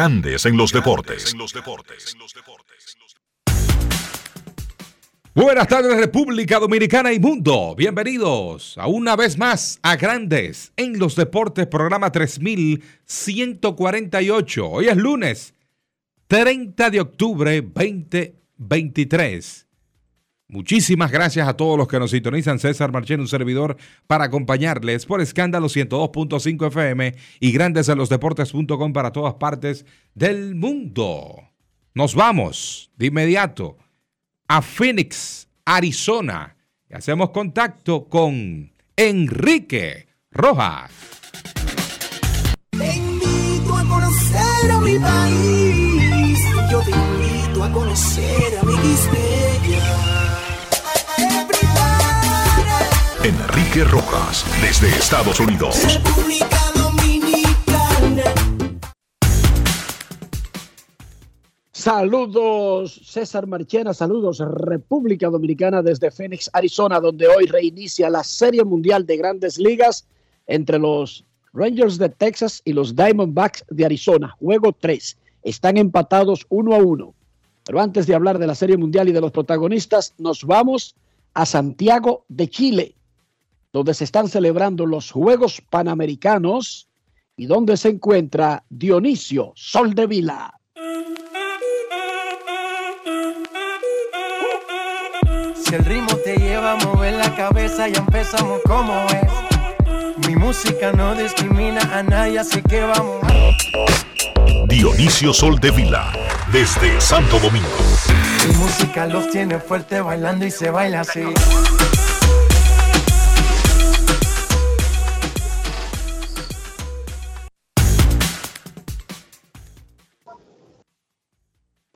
Grandes en los Deportes. Buenas tardes República Dominicana y mundo. Bienvenidos a una vez más a Grandes en los Deportes, programa 3148. Hoy es lunes 30 de octubre 2023. Muchísimas gracias a todos los que nos sintonizan. César Marchén, un servidor, para acompañarles por escándalo 102.5 FM y grandes en los deportes.com para todas partes del mundo. Nos vamos de inmediato a Phoenix, Arizona. Y hacemos contacto con Enrique Rojas. Te invito a conocer a mi país. Yo te invito a conocer a mi Enrique Rojas desde Estados Unidos. República Dominicana. Saludos César Marchena, saludos República Dominicana desde Phoenix, Arizona, donde hoy reinicia la Serie Mundial de Grandes Ligas entre los Rangers de Texas y los Diamondbacks de Arizona. Juego 3. Están empatados uno a uno. Pero antes de hablar de la Serie Mundial y de los protagonistas, nos vamos a Santiago de Chile, donde se están celebrando los Juegos Panamericanos y donde se encuentra Dionisio Soldevila. Si el ritmo te lleva a mover la cabeza, ya empezamos como es. Mi música no discrimina a nadie, así que vamos. Dionisio Sol de Vila desde Santo Domingo. Mi música los tiene fuerte bailando y se baila así.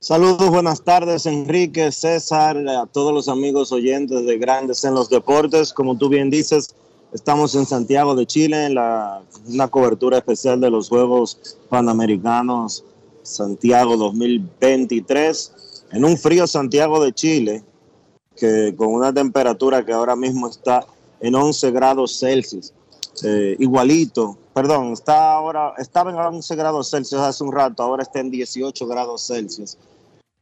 Saludos, buenas tardes, Enrique, César, a todos los amigos oyentes de Grandes en los Deportes. Como tú bien dices, estamos en Santiago de Chile en la, una cobertura especial de los Juegos Panamericanos Santiago 2023, en un frío Santiago de Chile, que con una temperatura que ahora mismo está en 11 grados Celsius, eh, igualito, perdón, está ahora, estaba en 11 grados Celsius hace un rato, ahora está en 18 grados Celsius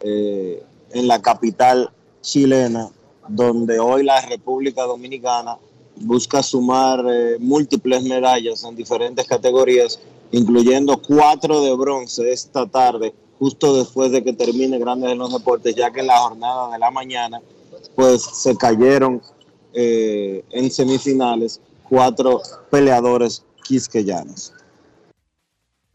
eh, en la capital chilena, donde hoy la República Dominicana busca sumar eh, múltiples medallas en diferentes categorías, incluyendo cuatro de bronce esta tarde, justo después de que termine Grandes en los Deportes, ya que en la jornada de la mañana, pues se cayeron eh, en semifinales cuatro peleadores quisqueyanos.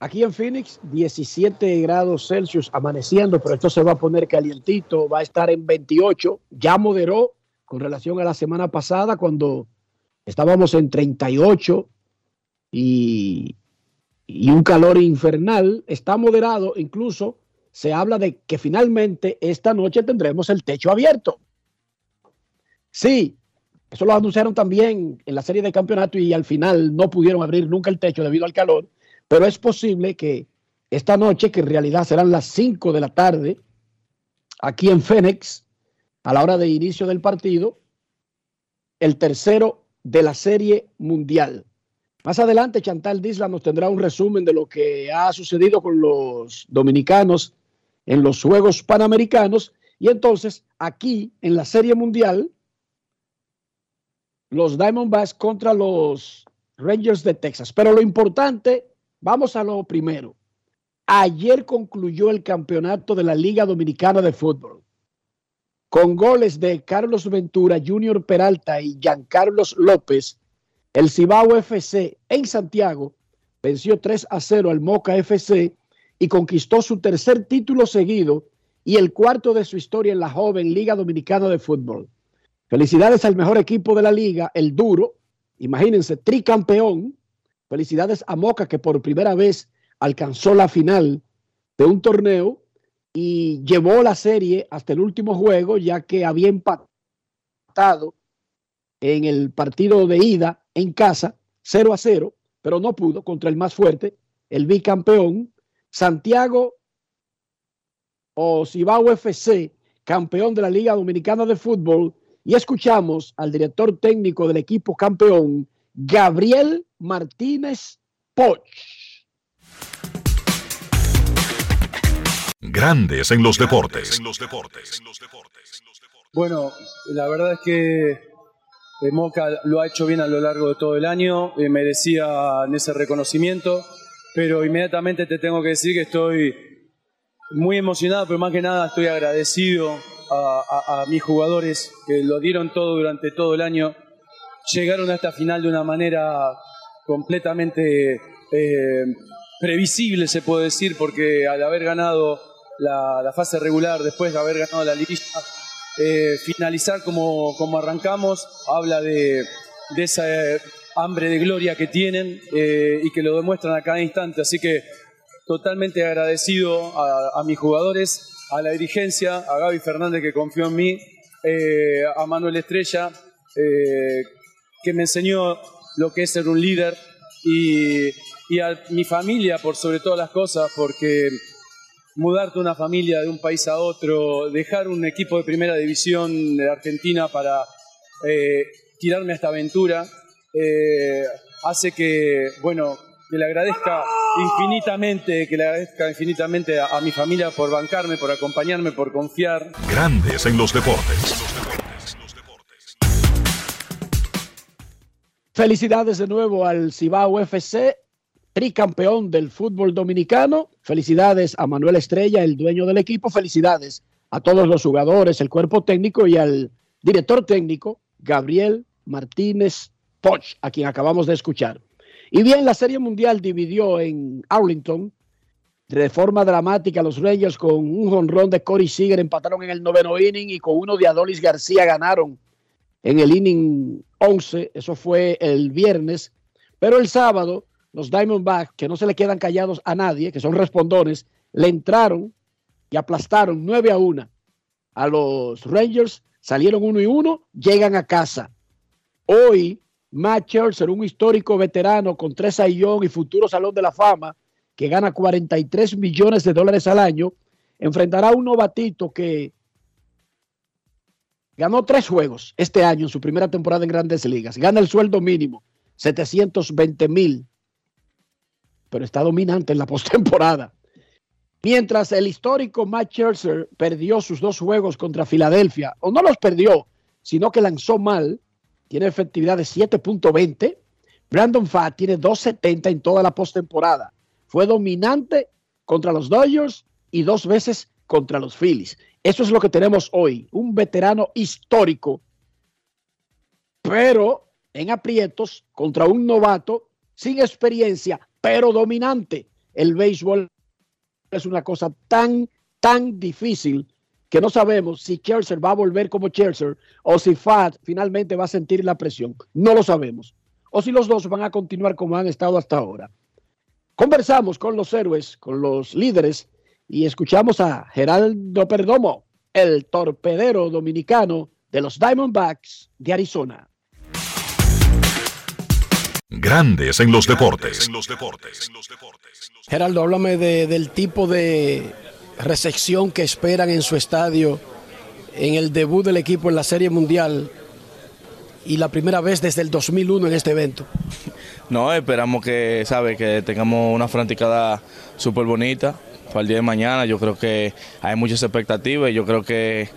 Aquí en Phoenix, 17 grados Celsius amaneciendo, pero esto se va a poner calientito, va a estar en 28, ya moderó con relación a la semana pasada cuando estábamos en 38 y, y un calor infernal, está moderado, incluso se habla de que finalmente esta noche tendremos el techo abierto. Sí, eso lo anunciaron también en la serie de campeonato y al final no pudieron abrir nunca el techo debido al calor, pero es posible que esta noche, que en realidad serán las 5 de la tarde, aquí en Phoenix, a la hora de inicio del partido, el tercero de la serie mundial. Más adelante, Chantal Disla nos tendrá un resumen de lo que ha sucedido con los dominicanos en los Juegos Panamericanos. Y entonces, aquí en la Serie Mundial, los Diamondbacks contra los Rangers de Texas. Pero lo importante, vamos a lo primero. Ayer concluyó el campeonato de la Liga Dominicana de Fútbol con goles de Carlos Ventura, Junior Peralta y Giancarlos López. El Cibao FC en Santiago venció 3 a 0 al Moca FC y conquistó su tercer título seguido y el cuarto de su historia en la joven Liga Dominicana de Fútbol. Felicidades al mejor equipo de la liga, el Duro, imagínense, tricampeón. Felicidades a Moca que por primera vez alcanzó la final de un torneo y llevó la serie hasta el último juego ya que había empatado en el partido de ida en casa 0 a 0, pero no pudo contra el más fuerte, el bicampeón Santiago o Cibao FC, campeón de la Liga Dominicana de Fútbol, y escuchamos al director técnico del equipo campeón, Gabriel Martínez Poch. Grandes en los deportes. Bueno, la verdad es que eh, Moca lo ha hecho bien a lo largo de todo el año, eh, merecía ese reconocimiento, pero inmediatamente te tengo que decir que estoy muy emocionado, pero más que nada estoy agradecido a, mis jugadores que lo dieron todo durante todo el año. Llegaron a esta final de una manera completamente eh, previsible, se puede decir, porque al haber ganado la, fase regular, después de haber ganado la liguilla, eh, finalizar como, como, arrancamos, habla de, esa hambre de gloria que tienen eh, y que lo demuestran a cada instante. Así que totalmente agradecido a, mis jugadores, a la dirigencia, a Gaby Fernández que confió en mí, eh, a Manuel Estrella, eh, que me enseñó lo que es ser un líder, y, y, a mi familia por sobre todas las cosas, porque mudarte una familia de un país a otro, dejar un equipo de primera división de Argentina para eh, tirarme a esta aventura, hace que, bueno, que le agradezca infinitamente, que le agradezca infinitamente a, mi familia por bancarme, por acompañarme, por confiar. Grandes en los deportes. Felicidades de nuevo al Cibao FC, tricampeón del fútbol dominicano. Felicidades a Manuel Estrella, el dueño del equipo. Felicidades a todos los jugadores, el cuerpo técnico y al director técnico, Gabriel Martínez Poch, a quien acabamos de escuchar. Y bien, la Serie Mundial dividió en Arlington de forma dramática los Rangers con un jonrón de Corey Seager empataron en el noveno inning y con uno de Adolis García ganaron en el inning 11. Eso fue el viernes. Pero el sábado, los Diamondbacks, que no se le quedan callados a nadie, que son respondones, le entraron y aplastaron 9 a 1 a los Rangers. Salieron 1 y 1, llegan a casa. Hoy Matt Scherzer, un histórico veterano con tres aillón y futuro Salón de la Fama, que gana 43 millones de dólares al año, enfrentará a un novatito que ganó tres juegos este año en su primera temporada en Grandes Ligas. Gana el sueldo mínimo, 720 mil, pero está dominante en la postemporada. Mientras el histórico Matt Scherzer perdió sus dos juegos contra Filadelfia, o no los perdió, sino que lanzó mal, tiene efectividad de 7.20. Brandon Fatt tiene 2.70 en toda la postemporada. Fue dominante contra los Dodgers y dos veces contra los Phillies. Eso es lo que tenemos hoy. Un veterano histórico, pero en aprietos contra un novato sin experiencia, pero dominante. El béisbol es una cosa tan, tan difícil que no sabemos si Scherzer va a volver como Scherzer o si Fat finalmente va a sentir la presión. No lo sabemos. O si los dos van a continuar como han estado hasta ahora. Conversamos con los héroes, con los líderes y escuchamos a Geraldo Perdomo, el torpedero dominicano de los Diamondbacks de Arizona. Grandes en los deportes. Geraldo, háblame del tipo de recepción que esperan en su estadio en el debut del equipo en la Serie Mundial y la primera vez desde el 2001 en este evento? No, esperamos que, sabe, que tengamos una franticada súper bonita para el día de mañana. Yo creo que hay muchas expectativas y yo creo que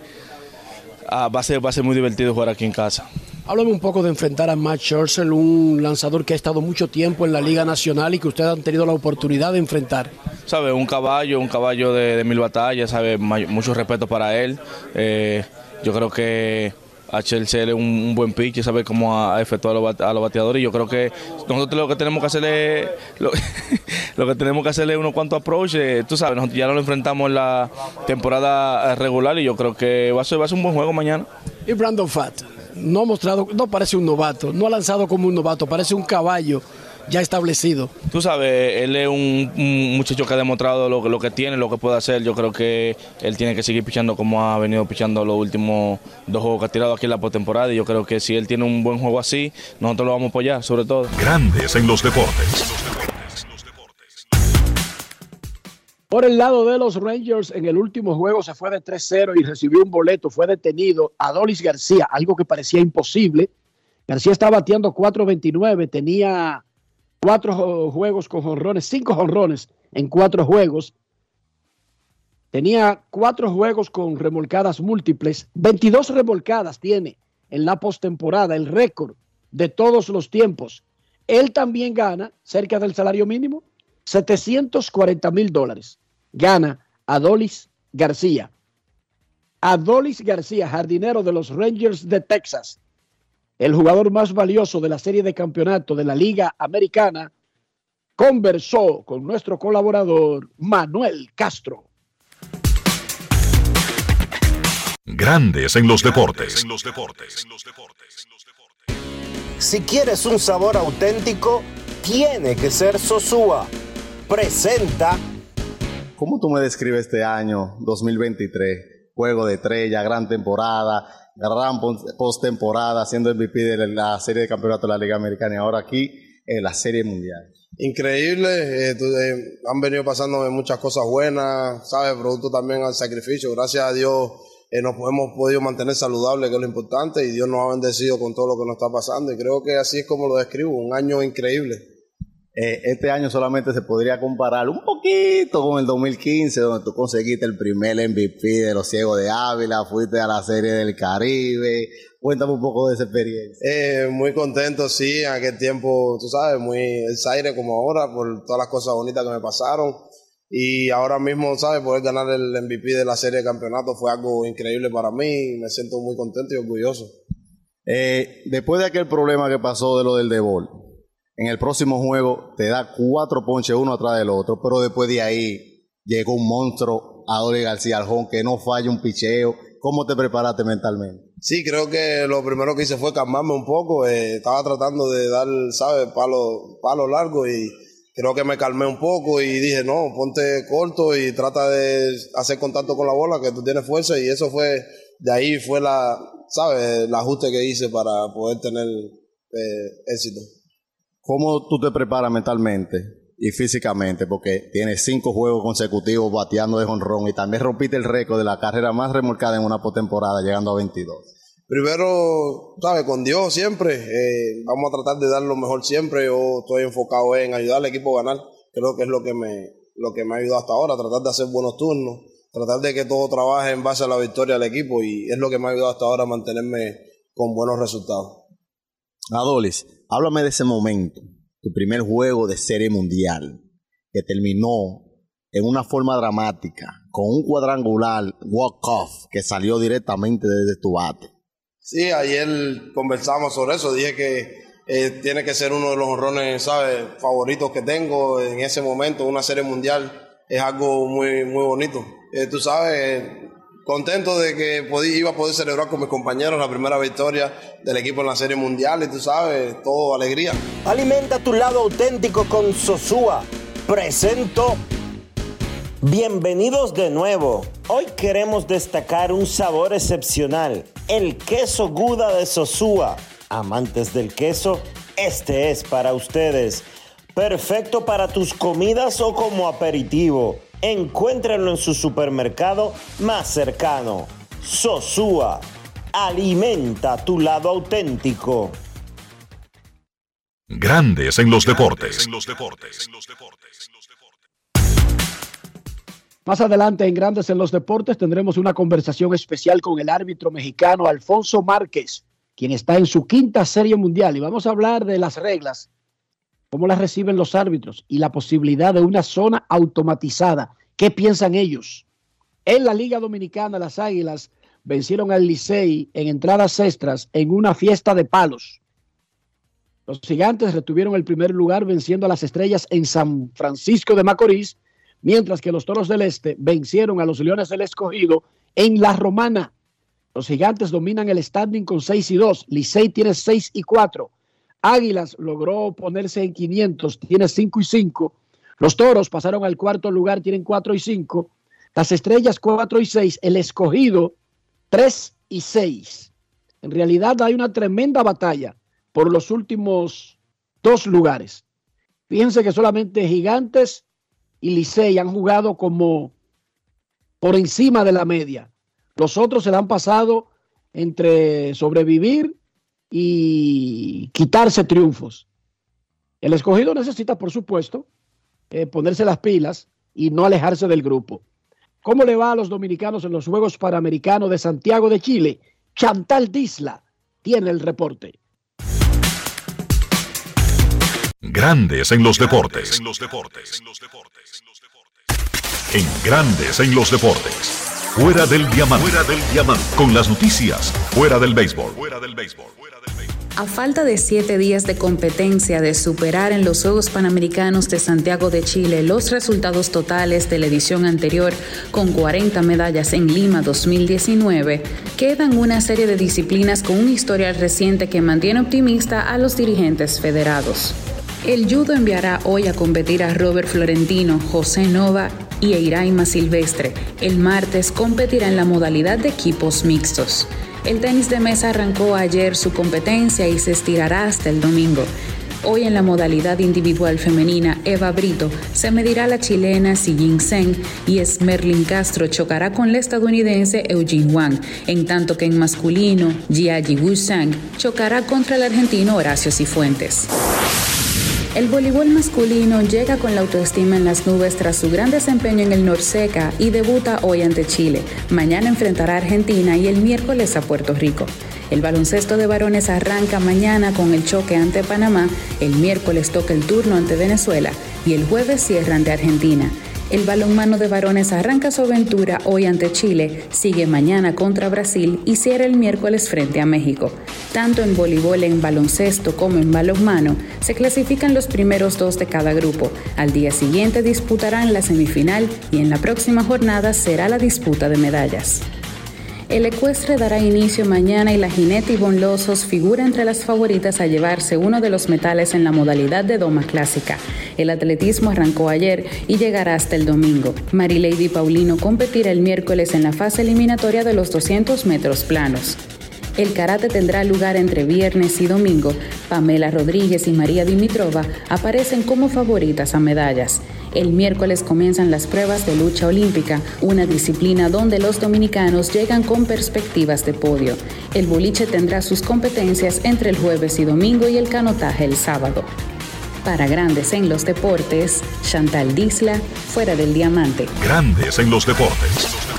ah, va, a ser, va a ser muy divertido jugar aquí en casa. Háblame un poco de enfrentar a Matt Scherzer, un lanzador que ha estado mucho tiempo en la Liga Nacional y que ustedes han tenido la oportunidad de enfrentar. Sabe, un caballo, un caballo de, mil batallas, sabe, mucho respeto para él. Eh, yo creo que a Chelsea es un, buen pitch, sabe cómo a, efectuar a los, bateadores. Y yo creo que nosotros lo que tenemos que hacer es, lo, que tenemos que hacer es unos cuantos approaches. Tú sabes, ya lo enfrentamos en la temporada regular y yo creo que va a ser, va a ser un buen juego mañana. Y Brandon Fat, no ha mostrado, no parece un novato, no ha lanzado como un novato, parece un caballo ya establecido. Tú sabes, él es un, muchacho que ha demostrado lo, lo, que tiene, lo que puede hacer. Yo creo que él tiene que seguir pichando como ha venido pichando los últimos dos juegos que ha tirado aquí en la postemporada. Y yo creo que si él tiene un buen juego así, nosotros lo vamos a apoyar, sobre todo. Grandes en los deportes. Por el lado de los Rangers, en el último juego se fue de 3-0 y recibió un boleto, fue detenido Adolis García, algo que parecía imposible. García estaba bateando 4.29, tenía cuatro juegos con jonrones, cinco jonrones en cuatro juegos. Tenía cuatro juegos con remolcadas múltiples, 22 remolcadas tiene en la postemporada, el récord de todos los tiempos. Él también gana cerca del salario mínimo, 740 mil dólares. Gana Adolis García. Adolis García, jardinero de los Rangers de Texas, el jugador más valioso de la serie de campeonato de la Liga Americana, conversó con nuestro colaborador Manuel Castro. Grandes en los deportes. Si quieres un sabor auténtico, tiene que ser Sosúa. Presenta. ¿Cómo tú me describes este año 2023? Juego de estrella, gran temporada gran postemporada, siendo MVP de la serie de campeonato de la Liga Americana y ahora aquí en la serie mundial. Increíble, eh, eh, han venido pasando muchas cosas buenas, ¿sabes? Producto también al sacrificio. Gracias a Dios eh, nos hemos podido mantener saludables, que es lo importante, y Dios nos ha bendecido con todo lo que nos está pasando. Y creo que así es como lo describo, un año increíble. Eh, este año solamente se podría comparar un poquito con el 2015, donde tú conseguiste el primer MVP de los Ciegos de Ávila, fuiste a la Serie del Caribe. Cuéntame un poco de esa experiencia. Eh, muy contento, sí, en aquel tiempo, tú sabes, muy aire como ahora, por todas las cosas bonitas que me pasaron. Y ahora mismo, ¿sabes? Poder ganar el MVP de la serie de campeonato fue algo increíble para mí. Me siento muy contento y orgulloso. Eh, después de aquel problema que pasó de lo del debol, en el próximo juego te da cuatro ponches uno atrás del otro, pero después de ahí llegó un monstruo, Adolfo García Aljón, que no falla un picheo. ¿Cómo te preparaste mentalmente? Sí, creo que lo primero que hice fue calmarme un poco. Eh, estaba tratando de dar, ¿sabes?, palo, palo largo y creo que me calmé un poco y dije, no, ponte corto y trata de hacer contacto con la bola, que tú tienes fuerza y eso fue, de ahí fue la, ¿sabes?, el ajuste que hice para poder tener eh, éxito. ¿Cómo tú te preparas mentalmente y físicamente? Porque tienes cinco juegos consecutivos bateando de jonrón y también rompiste el récord de la carrera más remolcada en una postemporada, llegando a 22. Primero, ¿sabes? Con Dios siempre. Eh, vamos a tratar de dar lo mejor siempre. Yo estoy enfocado en ayudar al equipo a ganar. Creo que es lo que me, lo que me ha ayudado hasta ahora, tratar de hacer buenos turnos, tratar de que todo trabaje en base a la victoria del equipo y es lo que me ha ayudado hasta ahora a mantenerme con buenos resultados. Adolis, Háblame de ese momento, tu primer juego de serie mundial, que terminó en una forma dramática, con un cuadrangular walk-off que salió directamente desde tu bate. Sí, ayer conversamos sobre eso, dije que eh, tiene que ser uno de los honrones, ¿sabes?, favoritos que tengo en ese momento, una serie mundial, es algo muy, muy bonito. Eh, tú sabes, contento de que iba a poder celebrar con mis compañeros la primera victoria del equipo en la Serie Mundial y tú sabes, todo alegría. Alimenta tu lado auténtico con Sosúa. Presento. Bienvenidos de nuevo. Hoy queremos destacar un sabor excepcional, el queso Guda de Sosúa. Amantes del queso, este es para ustedes. Perfecto para tus comidas o como aperitivo Encuéntrenlo en su supermercado más cercano. Sosúa. Alimenta tu lado auténtico. Grandes en los deportes. Más adelante en Grandes en los Deportes tendremos una conversación especial con el árbitro mexicano Alfonso Márquez, quien está en su quinta serie mundial. Y vamos a hablar de las reglas, cómo las reciben los árbitros y la posibilidad de una zona automatizada. ¿Qué piensan ellos? En la Liga Dominicana, las Águilas vencieron al Licey en entradas extras en una fiesta de palos. Los gigantes retuvieron el primer lugar venciendo a las estrellas en San Francisco de Macorís mientras que los Toros del Este vencieron a los Leones del Escogido en La Romana. Los gigantes dominan el standing con 6 y 2. Licey tiene 6 y 4. Águilas logró ponerse en 500, tiene 5 y 5. Los Toros pasaron al cuarto lugar, tienen 4 y 5. Las Estrellas 4 y 6. El Escogido 3 y 6. En realidad hay una tremenda batalla por los últimos dos lugares. Fíjense que solamente Gigantes y Licey han jugado como por encima de la media. Los otros se la han pasado entre sobrevivir y quitarse triunfos. El escogido necesita, por supuesto, eh, ponerse las pilas y no alejarse del grupo. ¿Cómo le va a los dominicanos en los Juegos Panamericanos de Santiago de Chile? Chantal Disla tiene el reporte. Grandes en los deportes. En Grandes en los deportes. Fuera del diamante. Fuera del diamante. Con las noticias. Fuera del béisbol. Fuera del béisbol. A falta de siete días de competencia de superar en los Juegos Panamericanos de Santiago de Chile los resultados totales de la edición anterior, con 40 medallas en Lima 2019, quedan una serie de disciplinas con un historial reciente que mantiene optimista a los dirigentes federados. El judo enviará hoy a competir a Robert Florentino, José Nova y Eiraima Silvestre. El martes competirá en la modalidad de equipos mixtos. El tenis de mesa arrancó ayer su competencia y se estirará hasta el domingo. Hoy en la modalidad individual femenina, Eva Brito se medirá la chilena Xi Jinping y Esmerlin Castro chocará con la estadounidense Eugene Wang, en tanto que en masculino, Jia Wu Sang chocará contra el argentino Horacio Cifuentes. El voleibol masculino llega con la autoestima en las nubes tras su gran desempeño en el Norseca y debuta hoy ante Chile. Mañana enfrentará a Argentina y el miércoles a Puerto Rico. El baloncesto de varones arranca mañana con el choque ante Panamá, el miércoles toca el turno ante Venezuela y el jueves cierra ante Argentina. El balonmano de varones arranca su aventura hoy ante Chile, sigue mañana contra Brasil y cierra el miércoles frente a México. Tanto en voleibol, en baloncesto como en balonmano, se clasifican los primeros dos de cada grupo. Al día siguiente disputarán la semifinal y en la próxima jornada será la disputa de medallas. El ecuestre dará inicio mañana y la jinete Ivonne Losos figura entre las favoritas a llevarse uno de los metales en la modalidad de doma clásica. El atletismo arrancó ayer y llegará hasta el domingo. Marilady Paulino competirá el miércoles en la fase eliminatoria de los 200 metros planos. El karate tendrá lugar entre viernes y domingo. Pamela Rodríguez y María Dimitrova aparecen como favoritas a medallas. El miércoles comienzan las pruebas de lucha olímpica, una disciplina donde los dominicanos llegan con perspectivas de podio. El boliche tendrá sus competencias entre el jueves y domingo y el canotaje el sábado. Para Grandes en los Deportes, Chantal Disla, fuera del diamante. Grandes en los deportes.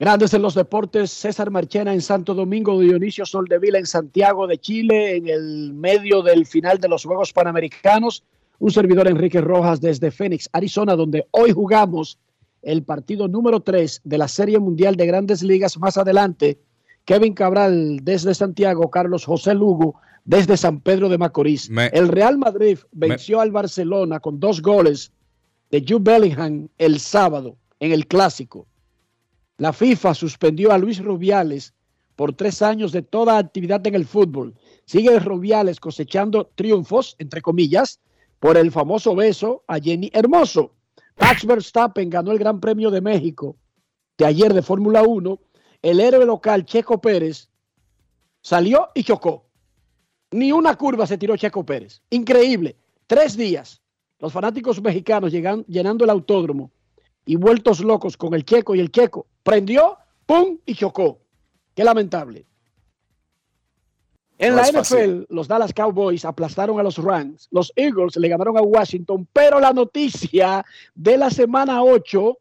Grandes en los deportes, César Marchena en Santo Domingo, Dionisio Soldevila en Santiago de Chile, en el medio del final de los Juegos Panamericanos. Un servidor Enrique Rojas desde Phoenix, Arizona, donde hoy jugamos el partido número 3 de la Serie Mundial de Grandes Ligas. Más adelante, Kevin Cabral desde Santiago, Carlos José Lugo desde San Pedro de Macorís. el Real Madrid venció al Barcelona con dos goles de Jude Bellingham el sábado en el Clásico. La FIFA suspendió a Luis Rubiales por tres años de toda actividad en el fútbol. Sigue Rubiales cosechando triunfos, entre comillas, por el famoso beso a Jenny Hermoso. Max Verstappen ganó el Gran Premio de México de ayer de Fórmula 1. El héroe local Checo Pérez salió y chocó. Ni una curva se tiró Checo Pérez. Increíble. Tres días. Los fanáticos mexicanos llegan, llenando el autódromo y vueltos locos con el checo y el checo. Prendió, ¡pum! y chocó. Qué lamentable. En No la NFL, fácil. los Dallas Cowboys aplastaron a los Rams, los Eagles le ganaron a Washington, pero la noticia de la semana 8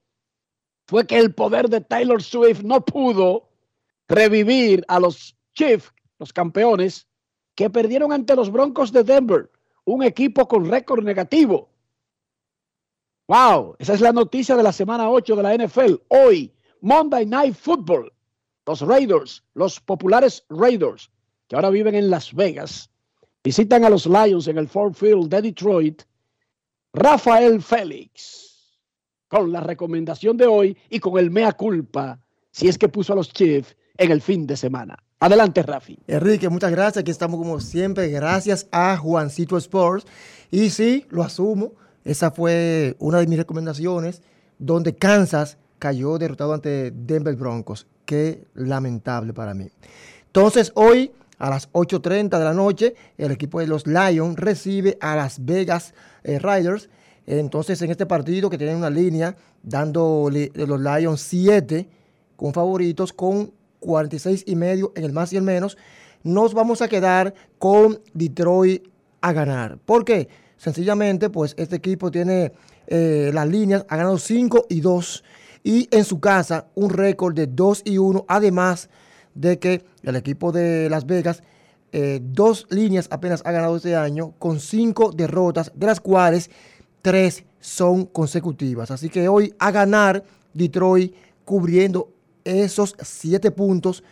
fue que el poder de Taylor Swift no pudo revivir a los Chiefs, los campeones, que perdieron ante los Broncos de Denver, un equipo con récord negativo. Wow, esa es la noticia de la semana 8 de la NFL. Hoy, Monday Night Football. Los Raiders, los populares Raiders, que ahora viven en Las Vegas, visitan a los Lions en el Ford Field de Detroit. Rafael Félix, con la recomendación de hoy y con el mea culpa, si es que puso a los Chiefs en el fin de semana. Adelante, Rafi. Enrique, muchas gracias. Aquí estamos como siempre, gracias a Juancito Sports. Y sí, lo asumo, esa fue una de mis recomendaciones, donde Kansas cayó derrotado ante Denver Broncos. Qué lamentable para mí. Entonces, hoy a las 8.30 de la noche, el equipo de los Lions recibe a Las Vegas eh, Riders. Entonces, en este partido que tienen una línea, de los Lions 7 con favoritos, con 46 y medio en el más y el menos, nos vamos a quedar con Detroit a ganar. ¿Por qué? Sencillamente, pues este equipo tiene eh, las líneas, ha ganado 5 y 2 y en su casa un récord de 2 y 1, además de que el equipo de Las Vegas, eh, dos líneas apenas ha ganado este año, con cinco derrotas, de las cuales tres son consecutivas. Así que hoy a ganar Detroit cubriendo esos siete puntos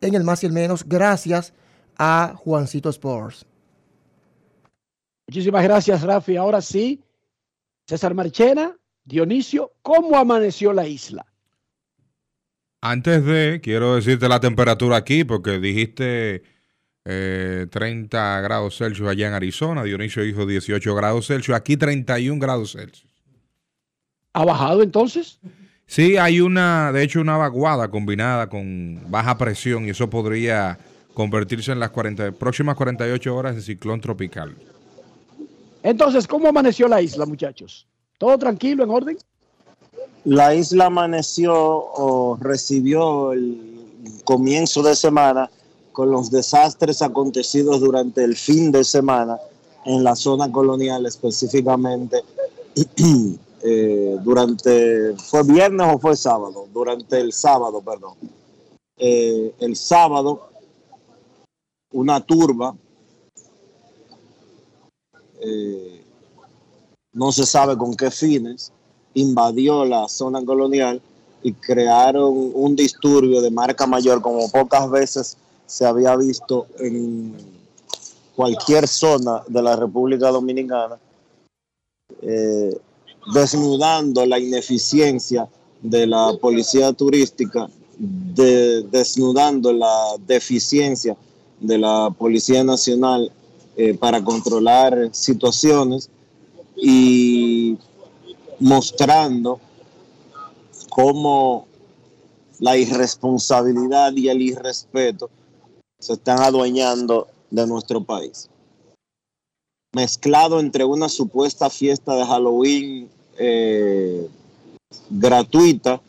en el más y el menos, gracias a Juancito Sports. Muchísimas gracias, Rafi. Ahora sí, César Marchena, Dionisio, ¿cómo amaneció la isla? Antes de, quiero decirte la temperatura aquí, porque dijiste eh, 30 grados Celsius allá en Arizona. Dionisio dijo 18 grados Celsius. Aquí 31 grados Celsius. ¿Ha bajado entonces? Sí, hay una, de hecho, una vaguada combinada con baja presión y eso podría convertirse en las 40, próximas 48 horas en ciclón tropical. Entonces, ¿cómo amaneció la isla, muchachos? ¿Todo tranquilo, en orden? La isla amaneció o recibió el comienzo de semana con los desastres acontecidos durante el fin de semana en la zona colonial específicamente. eh, durante, ¿fue viernes o fue sábado? Durante el sábado, perdón. Eh, el sábado, una turba, eh, no se sabe con qué fines, invadió la zona colonial y crearon un disturbio de marca mayor como pocas veces se había visto en cualquier zona de la República Dominicana, eh, desnudando la ineficiencia de la policía turística, de- desnudando la deficiencia de la Policía Nacional eh, para controlar situaciones y mostrando cómo la irresponsabilidad y el irrespeto se están adueñando de nuestro país. Mezclado entre una supuesta fiesta de Halloween eh, gratuita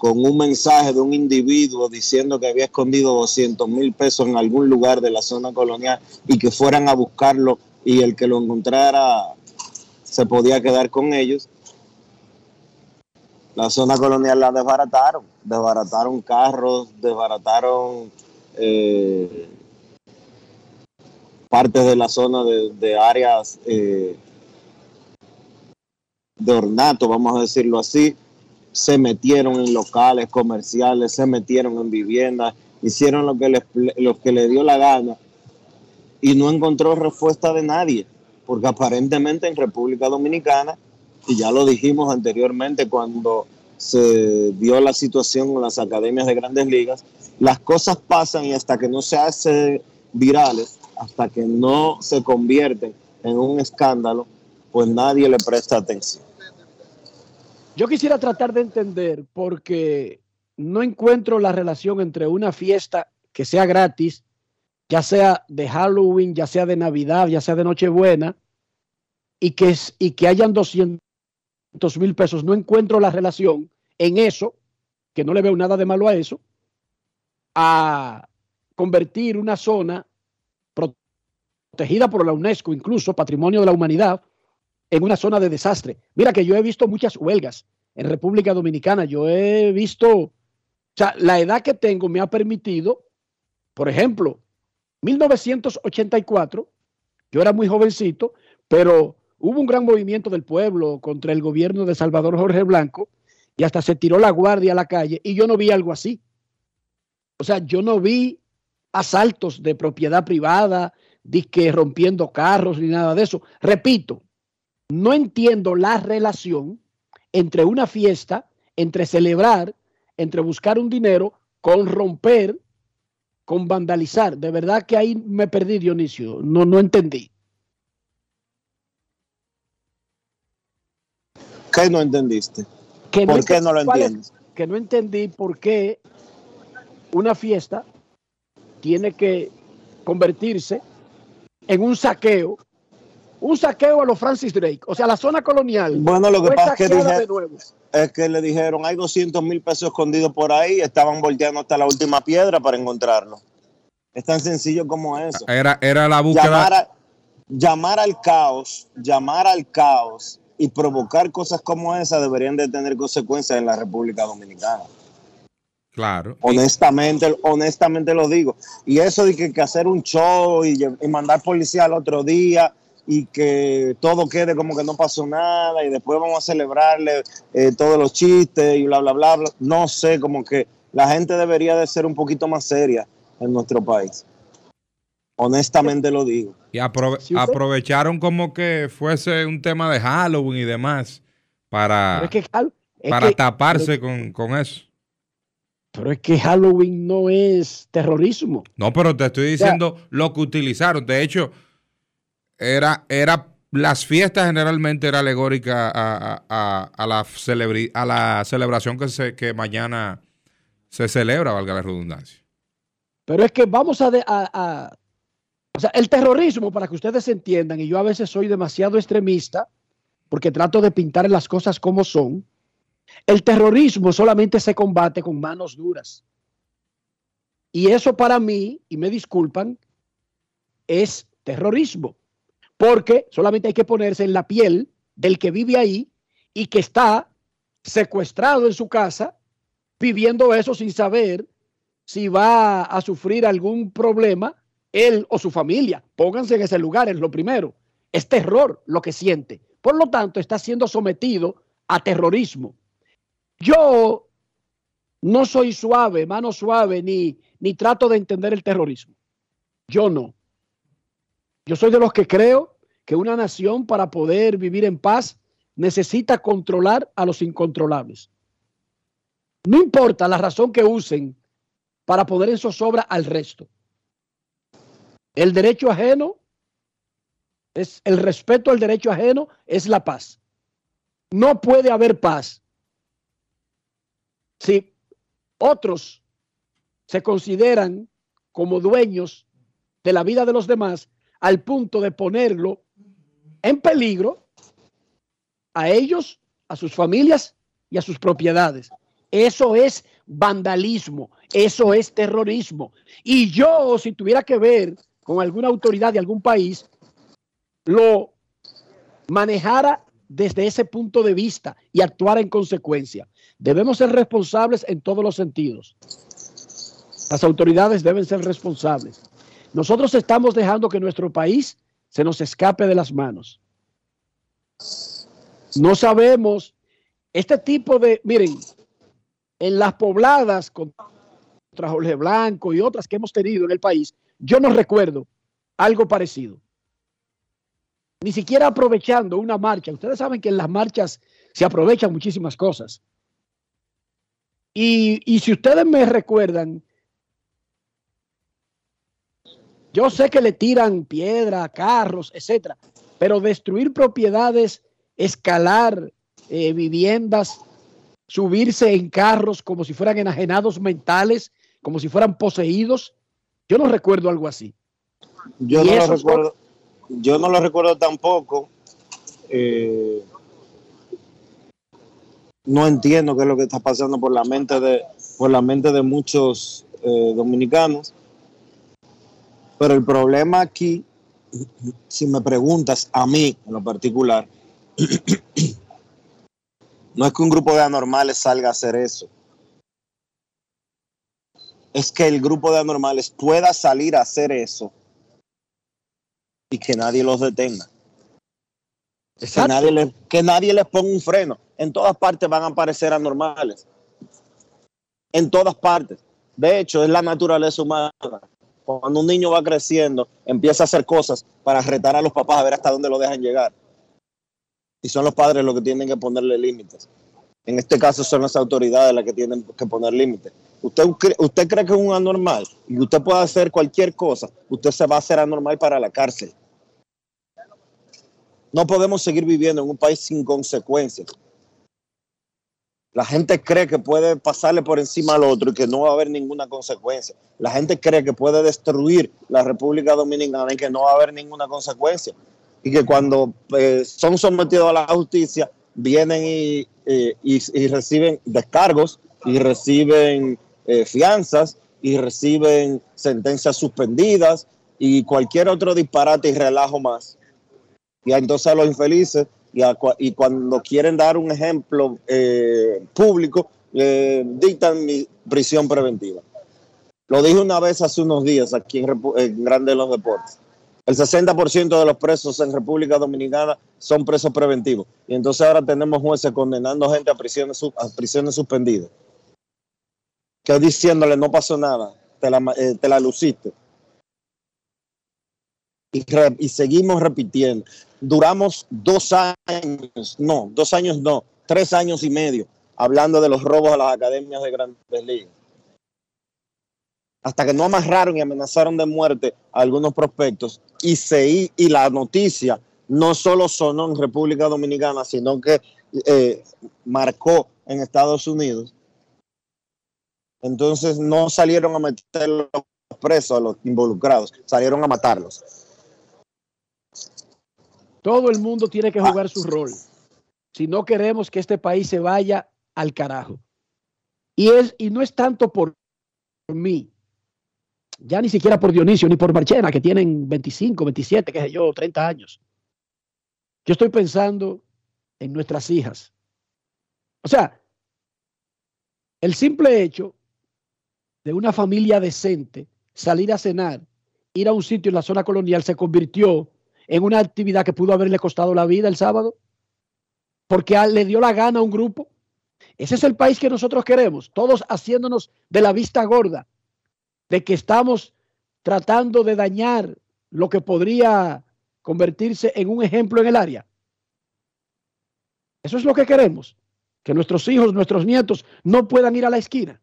con un mensaje de un individuo diciendo que había escondido 200 mil pesos en algún lugar de la zona colonial y que fueran a buscarlo y el que lo encontrara se podía quedar con ellos. La zona colonial la desbarataron, desbarataron carros, desbarataron eh, partes de la zona de, áreas eh, de ornato, vamos a decirlo así, se metieron en locales comerciales, se metieron en viviendas, hicieron lo que les, que dio la gana y no encontró respuesta de nadie, porque aparentemente en República Dominicana, y ya lo dijimos anteriormente cuando se dio la situación con las academias de grandes ligas, las cosas pasan y hasta que no se hacen virales, hasta que no se convierten en un escándalo, pues nadie le presta atención. Yo quisiera tratar de entender porque no encuentro la relación entre una fiesta que sea gratis, ya sea de Halloween, ya sea de Navidad, ya sea de Nochebuena, y que, es- y que hayan 200 mil pesos. No encuentro la relación en eso, que no le veo nada de malo a eso, a convertir una zona protegida por la UNESCO, incluso Patrimonio de la Humanidad, en una zona de desastre. Mira que yo he visto muchas huelgas en República Dominicana. Yo he visto, o sea, la edad que tengo me ha permitido, por ejemplo, 1984, yo era muy jovencito, pero hubo un gran movimiento del pueblo contra el gobierno de Salvador Jorge Blanco y hasta se tiró la guardia a la calle y yo no vi algo así. O sea, yo no vi asaltos de propiedad privada, disque rompiendo carros ni nada de eso. Repito, no entiendo la relación entre una fiesta, entre celebrar, entre buscar un dinero, con romper, con vandalizar. De verdad que ahí me perdí, Dionisio. No, no entendí. ¿Qué no entendiste? Que ¿Por no qué no lo es- entiendes? Que no entendí por qué una fiesta tiene que convertirse en un saqueo, un saqueo a los Francis Drake, o sea, la zona colonial. Bueno, lo que pasa es que dije-. Es que le dijeron, hay 200 mil pesos escondidos por ahí, estaban volteando hasta la última piedra para encontrarlo. Es tan sencillo como eso. Era, era la búsqueda. Llamar, a- llamar al caos, llamar al caos y provocar cosas como esa deberían de tener consecuencias en la República Dominicana. Claro. Honestamente, honestamente lo digo. Y eso de que, que hacer un show y, y mandar policía al otro día y que todo quede como que no pasó nada y después vamos a celebrarle eh, todos los chistes y bla, bla, bla, bla. No sé, como que la gente debería de ser un poquito más seria en nuestro país. Honestamente lo digo. Y aprove- aprovecharon como que fuese un tema de Halloween y demás para, Pero es que Hal- es para que- taparse con, con eso. Pero es que Halloween no es terrorismo. No, pero te estoy sea- diciendo lo que utilizaron. De hecho, era, era las fiestas generalmente era alegórica a, a- a- la celebri- a la celebración que se que mañana se celebra, valga la redundancia. Pero es que vamos a, de- a- O sea, el terrorismo, para que ustedes entiendan, y yo a veces soy demasiado extremista, porque trato de pintar las cosas como son, el terrorismo solamente se combate con manos duras. Y eso para mí, y me disculpan, es terrorismo. Porque solamente hay que ponerse en la piel del que vive ahí y que está secuestrado en su casa, viviendo eso sin saber si va a sufrir algún problema él o su familia. Pónganse en ese lugar, es lo primero. Es terror lo que siente. Por lo tanto, está siendo sometido a terrorismo. Yo no soy suave, mano suave, ni, ni trato de entender el terrorismo. Yo no. Yo soy de los que creo que una nación para poder vivir en paz necesita controlar a los incontrolables. No importa la razón que usen para poner en zozobra al resto. El derecho ajeno es el respeto al derecho ajeno es la paz. No puede haber paz si otros se consideran como dueños de la vida de los demás al punto de ponerlo en peligro a ellos, a sus familias y a sus propiedades. Eso es vandalismo, eso es terrorismo. Y yo, si tuviera que ver con alguna autoridad de algún país, lo manejara desde ese punto de vista y actuara en consecuencia. Debemos ser responsables en todos los sentidos. Las autoridades deben ser responsables. Nosotros estamos dejando que nuestro país se nos escape de las manos. No sabemos este tipo de, miren, en las pobladas contra Jorge Blanco y otras que hemos tenido en el país, yo no recuerdo algo parecido. Ni siquiera aprovechando una marcha. Ustedes saben que en las marchas se aprovechan muchísimas cosas. Y, y si ustedes me recuerdan, yo sé que le tiran piedra, carros, etcétera, pero destruir propiedades, escalar eh, viviendas, subirse en carros como si fueran enajenados mentales, como si fueran poseídos, yo no recuerdo algo así. Yo no lo recuerdo, yo no lo recuerdo tampoco. Eh, no entiendo qué es lo que está pasando por la mente de, por la mente de muchos eh, dominicanos. Pero el problema aquí si me preguntas a mí en lo particular, no es que un grupo de anormales salga a hacer eso. Es que el grupo de anormales pueda salir a hacer eso y que nadie los detenga. Que nadie, le- que nadie les ponga un freno. En todas partes van a aparecer anormales. En todas partes. De hecho, es la naturaleza humana. Cuando un niño va creciendo, empieza a hacer cosas para retar a los papás a ver hasta dónde lo dejan llegar. Y son los padres los que tienen que ponerle límites. En este caso son las autoridades las que tienen que poner límites. Usted, usted cree que es un anormal y usted puede hacer cualquier cosa, usted se va a hacer anormal para la cárcel. No podemos seguir viviendo en un país sin consecuencias. La gente cree que puede pasarle por encima al otro y que no va a haber ninguna consecuencia. La gente cree que puede destruir la República Dominicana y que no va a haber ninguna consecuencia. Y que cuando eh, son sometidos a la justicia, vienen y, eh, reciben descargos y reciben eh, fianzas y reciben sentencias suspendidas y cualquier otro disparate y relajo más. Y entonces los infelices, y, cuando quieren dar un ejemplo eh, público, le dictan mi prisión preventiva. Lo dije una vez hace unos días aquí en, Grande de los Deportes. El 60% de los presos en República Dominicana son presos preventivos. Y entonces ahora tenemos jueces condenando gente a prisiones, a prisiones suspendidas. Que diciéndole no pasó nada, te la, eh, te la luciste. Y, re- y seguimos repitiendo. Duramos dos años, no, dos años no, tres años y medio hablando de los robos a las academias de grandes ligas. Hasta que no amarraron y amenazaron de muerte a algunos prospectos y, se, y, la noticia no solo sonó en República Dominicana, sino que eh, marcó en Estados Unidos. Entonces no salieron a meter los presos a los involucrados, salieron a matarlos. Todo el mundo tiene que jugar su rol. Si no queremos que este país se vaya al carajo. Y, es, y no es tanto por mí, ya ni siquiera por Dionisio ni por Marchena, que tienen 25, 27, qué sé yo, 30 años. Yo estoy pensando en nuestras hijas. O sea, el simple hecho de una familia decente salir a cenar, ir a un sitio en la zona colonial se convirtió en una actividad que pudo haberle costado la vida el sábado, porque le dio la gana a un grupo. Ese es el país que nosotros queremos, todos haciéndonos de la vista gorda, de que estamos tratando de dañar lo que podría convertirse en un ejemplo en el área. Eso es lo que queremos, que nuestros hijos, nuestros nietos no puedan ir a la esquina,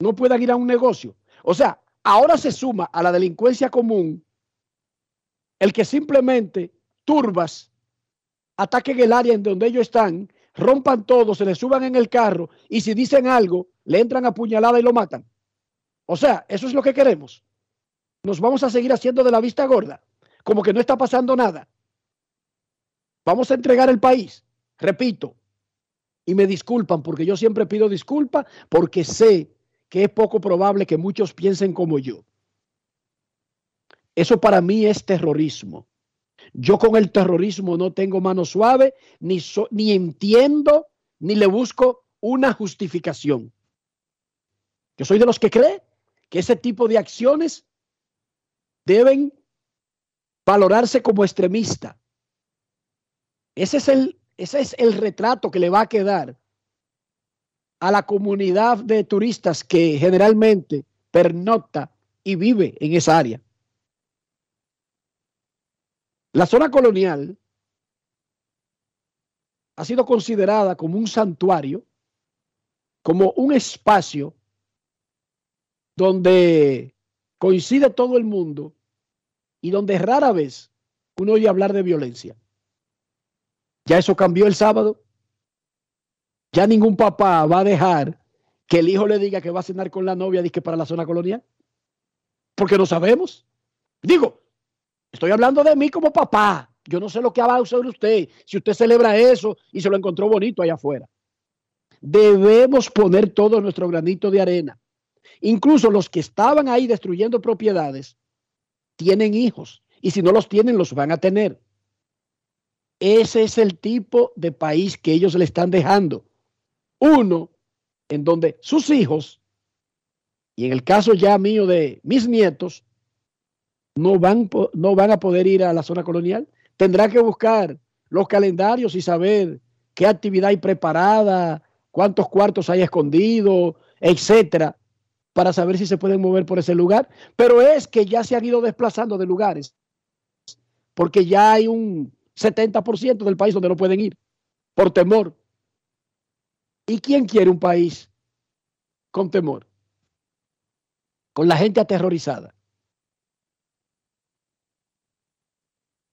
no puedan ir a un negocio. O sea, ahora se suma a la delincuencia común el que simplemente turbas ataquen el área en donde ellos están, rompan todo, se les suban en el carro y si dicen algo, le entran a puñalada y lo matan. O sea, eso es lo que queremos. Nos vamos a seguir haciendo de la vista gorda, como que no está pasando nada. Vamos a entregar el país, repito, y me disculpan porque yo siempre pido disculpas porque sé que es poco probable que muchos piensen como yo. Eso para mí es terrorismo. Yo con el terrorismo no tengo mano suave, ni, ni entiendo, ni le busco una justificación. Yo soy de los que cree que ese tipo de acciones deben valorarse como extremista. Ese es el, ese es el retrato que le va a quedar a la comunidad de turistas que generalmente pernocta y vive en esa área. La zona colonial ha sido considerada como un santuario, como un espacio donde coincide todo el mundo y donde rara vez uno oye hablar de violencia. Ya eso cambió el sábado. Ya ningún papá va a dejar que el hijo le diga que va a cenar con la novia que para la zona colonial. Porque no sabemos. Digo, estoy hablando de mí como papá. Yo no sé lo que va a hacer usted, si usted celebra eso y se lo encontró bonito allá afuera. Debemos poner todo nuestro granito de arena. Incluso los que estaban ahí destruyendo propiedades tienen hijos y si no los tienen, los van a tener. Ese es el tipo de país que ellos le están dejando. Uno en donde sus hijos, y en el caso ya mío de mis nietos, no van, no van a poder ir a la zona colonial. Tendrá que buscar los calendarios y saber qué actividad hay preparada, cuántos cuartos hay escondidos, etcétera, para saber si se pueden mover por ese lugar. Pero es que ya se han ido desplazando de lugares, porque ya hay un 70% del país donde no pueden ir, por temor. ¿Y quién quiere un país con temor? Con la gente aterrorizada.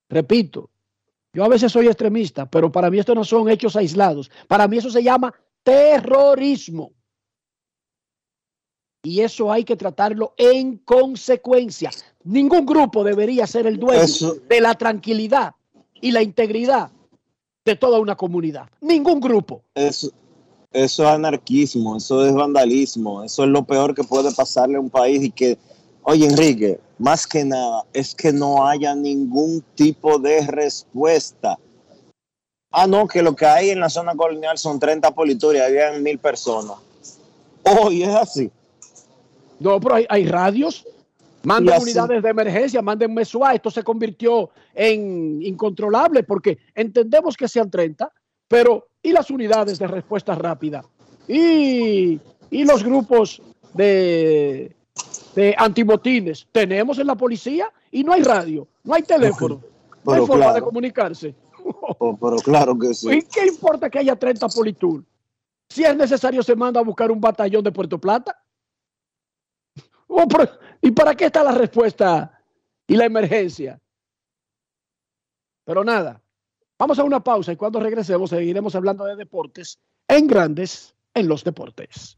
Repito, yo a veces soy extremista, pero para mí esto no son hechos aislados. Para mí eso se llama terrorismo. Y eso hay que tratarlo en consecuencia. Ningún grupo debería ser el dueño de la tranquilidad y la integridad de toda una comunidad. Ningún grupo. Eso, eso es anarquismo, eso es vandalismo, eso es lo peor que puede pasarle a un país y que, oye Enrique, más que nada es que no haya ningún tipo de respuesta. Ah, no, que lo que hay en la zona colonial son 30 polituras, habían mil personas. Hoy es así. No, pero hay, radios. Manden unidades de emergencia, manden MESUA. Esto se convirtió en incontrolable porque entendemos que sean 30, pero ¿y las unidades de respuesta rápida? ¿Y, los grupos de, de antimotines? Tenemos en la policía y no hay radio, no hay teléfono, no hay forma de comunicarse. Oh, pero claro que sí. ¿Y qué importa que haya 30 Politur? Si es necesario, se manda a buscar un batallón de Puerto Plata. ¿Y para qué está la respuesta y la emergencia? Pero nada, vamos a una pausa y cuando regresemos seguiremos hablando de deportes en grandes en los deportes.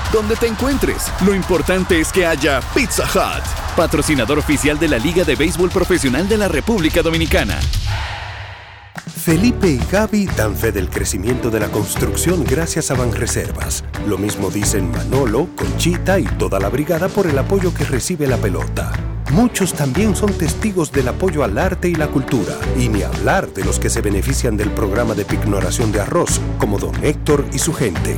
donde te encuentres. Lo importante es que haya Pizza Hut, patrocinador oficial de la Liga de Béisbol Profesional de la República Dominicana. Felipe y Gaby dan fe del crecimiento de la construcción gracias a Banreservas. Lo mismo dicen Manolo, Conchita y toda la brigada por el apoyo que recibe la pelota. Muchos también son testigos del apoyo al arte y la cultura, y ni hablar de los que se benefician del programa de pignoración de arroz, como don Héctor y su gente.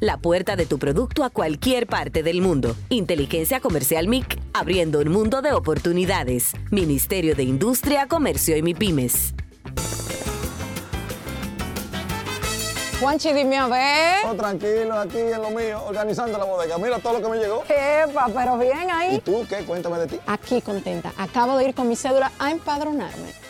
La puerta de tu producto a cualquier parte del mundo. Inteligencia Comercial MIC, abriendo un mundo de oportunidades. Ministerio de Industria, Comercio y MIPIMES. Juanchi, dime a ver. Oh, tranquilo, aquí en lo mío, organizando la bodega. Mira todo lo que me llegó. Epa, pero bien ahí. ¿Y tú qué? Cuéntame de ti. Aquí contenta. Acabo de ir con mi cédula a empadronarme.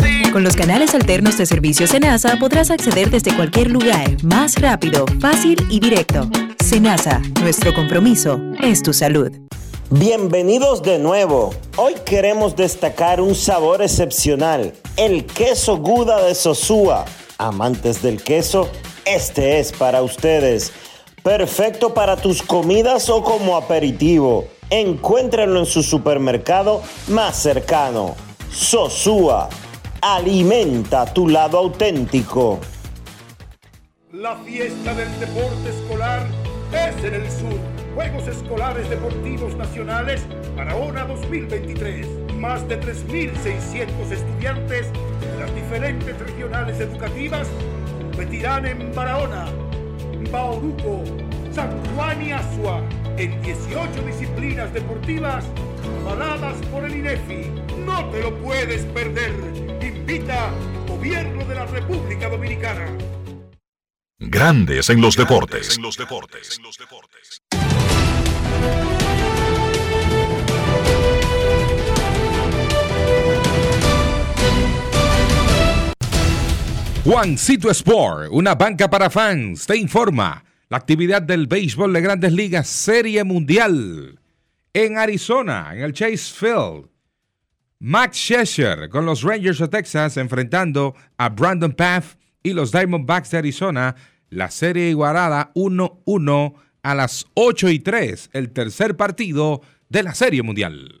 Con los canales alternos de servicio Senasa podrás acceder desde cualquier lugar, más rápido, fácil y directo. Senasa, nuestro compromiso es tu salud. Bienvenidos de nuevo. Hoy queremos destacar un sabor excepcional, el queso Guda de Sosúa. Amantes del queso, este es para ustedes. Perfecto para tus comidas o como aperitivo. Encuéntrenlo en su supermercado más cercano. Sosúa. Alimenta tu lado auténtico. La fiesta del deporte escolar es en el sur. Juegos Escolares Deportivos Nacionales Barahona 2023. Más de 3.600 estudiantes de las diferentes regionales educativas competirán en Barahona, Bauruco, San Juan y Asua en 18 disciplinas deportivas avaladas por el INEFI. No te lo puedes perder. Invita Gobierno de la República Dominicana. Grandes en los deportes. Juancito Sport, una banca para fans, te informa la actividad del béisbol de grandes ligas Serie Mundial en Arizona, en el Chase Field. Max Scherzer con los Rangers de Texas enfrentando a Brandon Paff y los Diamondbacks de Arizona. La serie igualada 1-1 a las 8 y 3, el tercer partido de la Serie Mundial.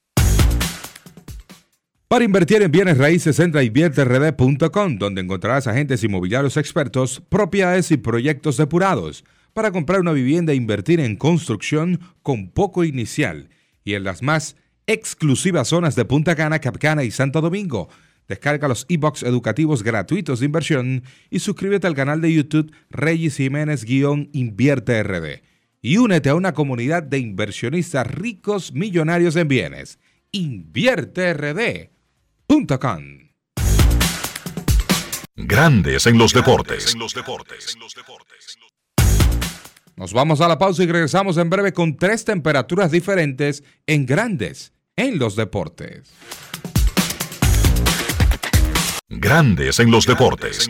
Para invertir en bienes raíces, entra a invierterd.com, donde encontrarás agentes inmobiliarios expertos, propiedades y proyectos depurados para comprar una vivienda e invertir en construcción con poco inicial y en las más exclusivas zonas de Punta Cana, Capcana y Santo Domingo. Descarga los e-books educativos gratuitos de inversión y suscríbete al canal de YouTube Reyes Jiménez-Invierte RD. Y únete a una comunidad de inversionistas ricos millonarios en bienes. InvierteRD.com Grandes en los deportes. Nos vamos a la pausa y regresamos en breve con tres temperaturas diferentes en grandes en los deportes. Grandes en los deportes.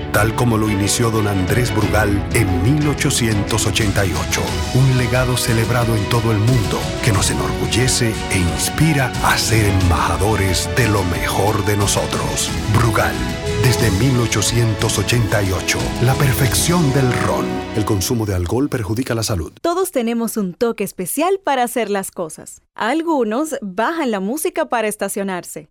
tal como lo inició don Andrés Brugal en 1888. Un legado celebrado en todo el mundo que nos enorgullece e inspira a ser embajadores de lo mejor de nosotros. Brugal, desde 1888, la perfección del ron. El consumo de alcohol perjudica la salud. Todos tenemos un toque especial para hacer las cosas. Algunos bajan la música para estacionarse.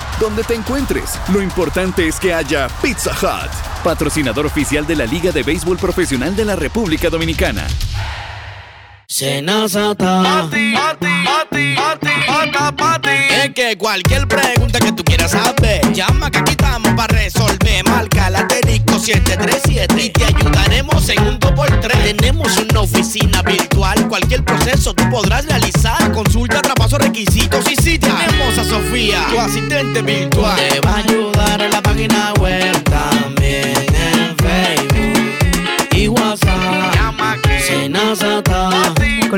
Donde te encuentres, lo importante es que haya Pizza Hut, patrocinador oficial de la Liga de Béisbol Profesional de la República Dominicana. Senazata. Pati, pati, pati, pati, pati, Es que cualquier pregunta que tú quieras saber, llama que aquí estamos para resolver. Marca la asterisco 737 y te ayudaremos en un 2x3. Tenemos una oficina virtual, cualquier proceso tú podrás realizar. Consulta, traspaso, requisitos y si tenemos a Sofía, tu asistente virtual. Te va a ayudar en la página web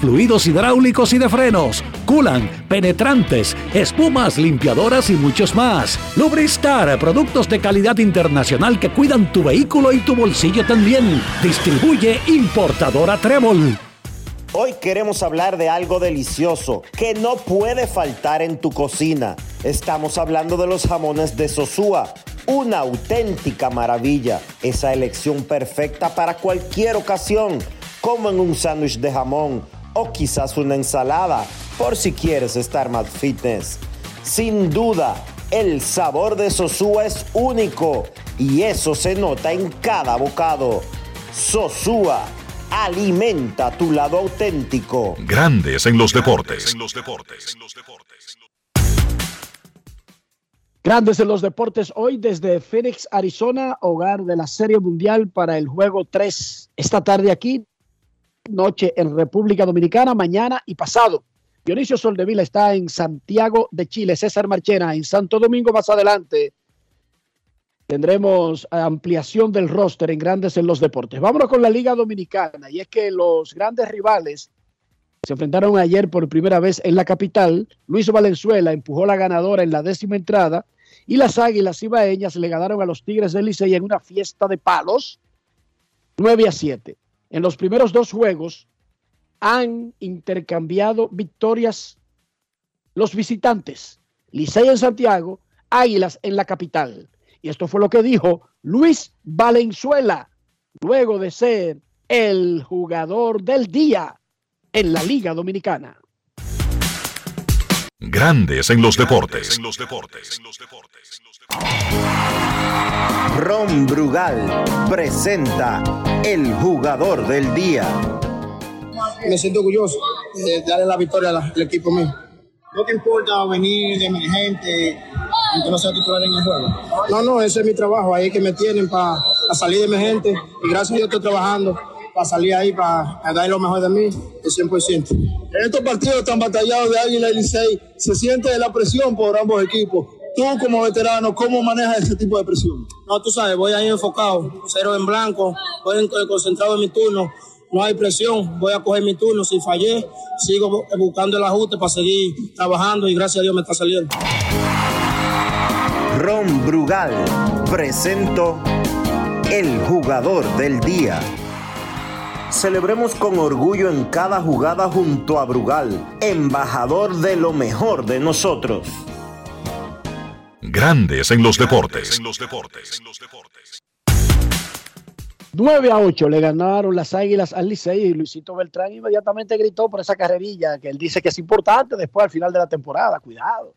fluidos hidráulicos y de frenos, culan, penetrantes, espumas, limpiadoras y muchos más. Lubristar, productos de calidad internacional que cuidan tu vehículo y tu bolsillo también. Distribuye importadora Trébol. Hoy queremos hablar de algo delicioso que no puede faltar en tu cocina. Estamos hablando de los jamones de Sosúa. Una auténtica maravilla. Esa elección perfecta para cualquier ocasión como en un sándwich de jamón o quizás una ensalada, por si quieres estar más fitness. Sin duda, el sabor de Sosúa es único y eso se nota en cada bocado. Sosúa, alimenta tu lado auténtico. Grandes en los deportes. Grandes en los deportes hoy desde Phoenix, Arizona, hogar de la Serie Mundial para el juego 3. Esta tarde aquí, noche en República Dominicana, mañana y pasado. Dionisio Soldevila está en Santiago de Chile, César Marchena en Santo Domingo más adelante. Tendremos ampliación del roster en Grandes en los Deportes. Vámonos con la Liga Dominicana y es que los grandes rivales se enfrentaron ayer por primera vez en la capital. Luis Valenzuela empujó la ganadora en la décima entrada y las Águilas Ibaeñas le ganaron a los Tigres del Licey en una fiesta de palos 9 a 7. En los primeros dos juegos han intercambiado victorias los visitantes. Licey en Santiago, Águilas en la capital. Y esto fue lo que dijo Luis Valenzuela luego de ser el jugador del día en la Liga Dominicana. Grandes en los deportes. Ron Brugal presenta el jugador del día. Me siento orgulloso de darle la victoria al equipo mío. ¿No te importa venir de emergente aunque no sea titular en el juego? No, no, ese es mi trabajo. Ahí es que me tienen para salir de emergente y gracias a Dios estoy trabajando para salir ahí, para, dar lo mejor de mí, el 100%. En estos partidos tan batallados de Águila y Licey, se siente la presión por ambos equipos. Tú como veterano, ¿cómo manejas ese tipo de presión? No, tú sabes, voy ahí enfocado, cero en blanco, voy concentrado en mi turno, no hay presión, voy a coger mi turno, si fallé, sigo buscando el ajuste para seguir trabajando y gracias a Dios me está saliendo. Ron Brugal presento el jugador del día. Celebremos con orgullo en cada jugada junto a Brugal, embajador de lo mejor de nosotros. Grandes en los deportes. 9 a 8 le ganaron las Águilas al Licey y Luisito Beltrán inmediatamente gritó por esa carrerilla que él dice que es importante después al final de la temporada. Cuidado.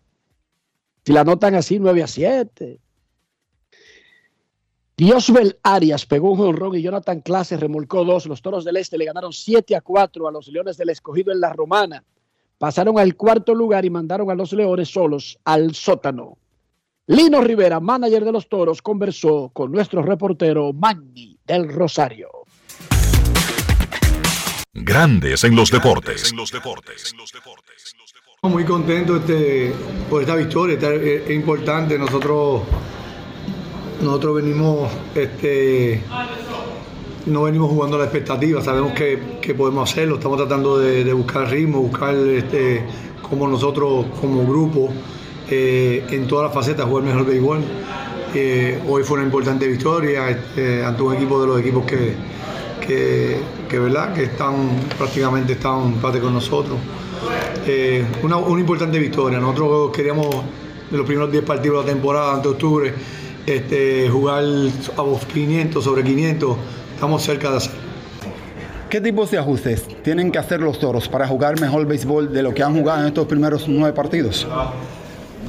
Si la notan así 9 a 7. Diosbel Arias pegó un jonrón y Jonathan Clase remolcó dos. Los Toros del Este le ganaron 7 a 4 a los Leones del Escogido en la Romana. Pasaron al cuarto lugar y mandaron a los Leones solos al sótano. Lino Rivera, manager de los Toros, conversó con nuestro reportero Manny del Rosario. Grandes en los deportes. Muy contento este, por esta victoria, es importante. Nosotros nosotros venimos, este, no venimos jugando la expectativa, sabemos que, podemos hacerlo, estamos tratando de, buscar ritmo, buscar este, como nosotros como grupo eh, en todas las facetas jugar mejor béisbol. Eh, hoy fue una importante victoria este, ante un equipo de los equipos que, que, ¿verdad? que están prácticamente están empate con nosotros. Eh, una, una importante victoria. Nosotros queríamos de los primeros 10 partidos de la temporada ante octubre este, jugar a 500 sobre 500, estamos cerca de hacerlo. ¿Qué tipos de ajustes tienen que hacer los toros para jugar mejor béisbol de lo que han jugado en estos primeros nueve partidos?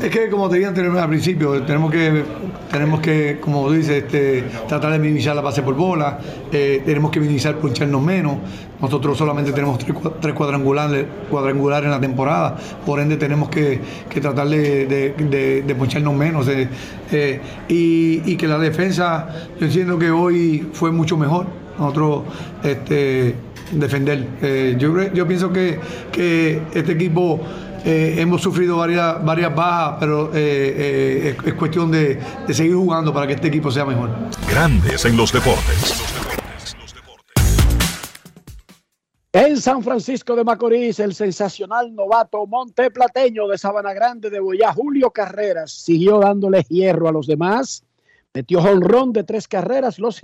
Es que como te dije al principio, tenemos que, tenemos que como dices, este, tratar de minimizar la base por bola, eh, tenemos que minimizar poncharnos menos. Nosotros solamente tenemos tres, cuadrangulares, cuadrangulares en la temporada, por ende tenemos que, tratar de, poncharnos menos. Eh, eh, y, que la defensa, yo entiendo que hoy fue mucho mejor. Nosotros este, defender. yo, yo pienso que, que este equipo eh, hemos sufrido varias, varias bajas, pero eh, eh, es, cuestión de, seguir jugando para que este equipo sea mejor. Grandes en los deportes. En San Francisco de Macorís, el sensacional novato monteplateño de Sabana Grande de Boyá, Julio Carreras, siguió dándole hierro a los demás. Metió jonrón de tres carreras. Los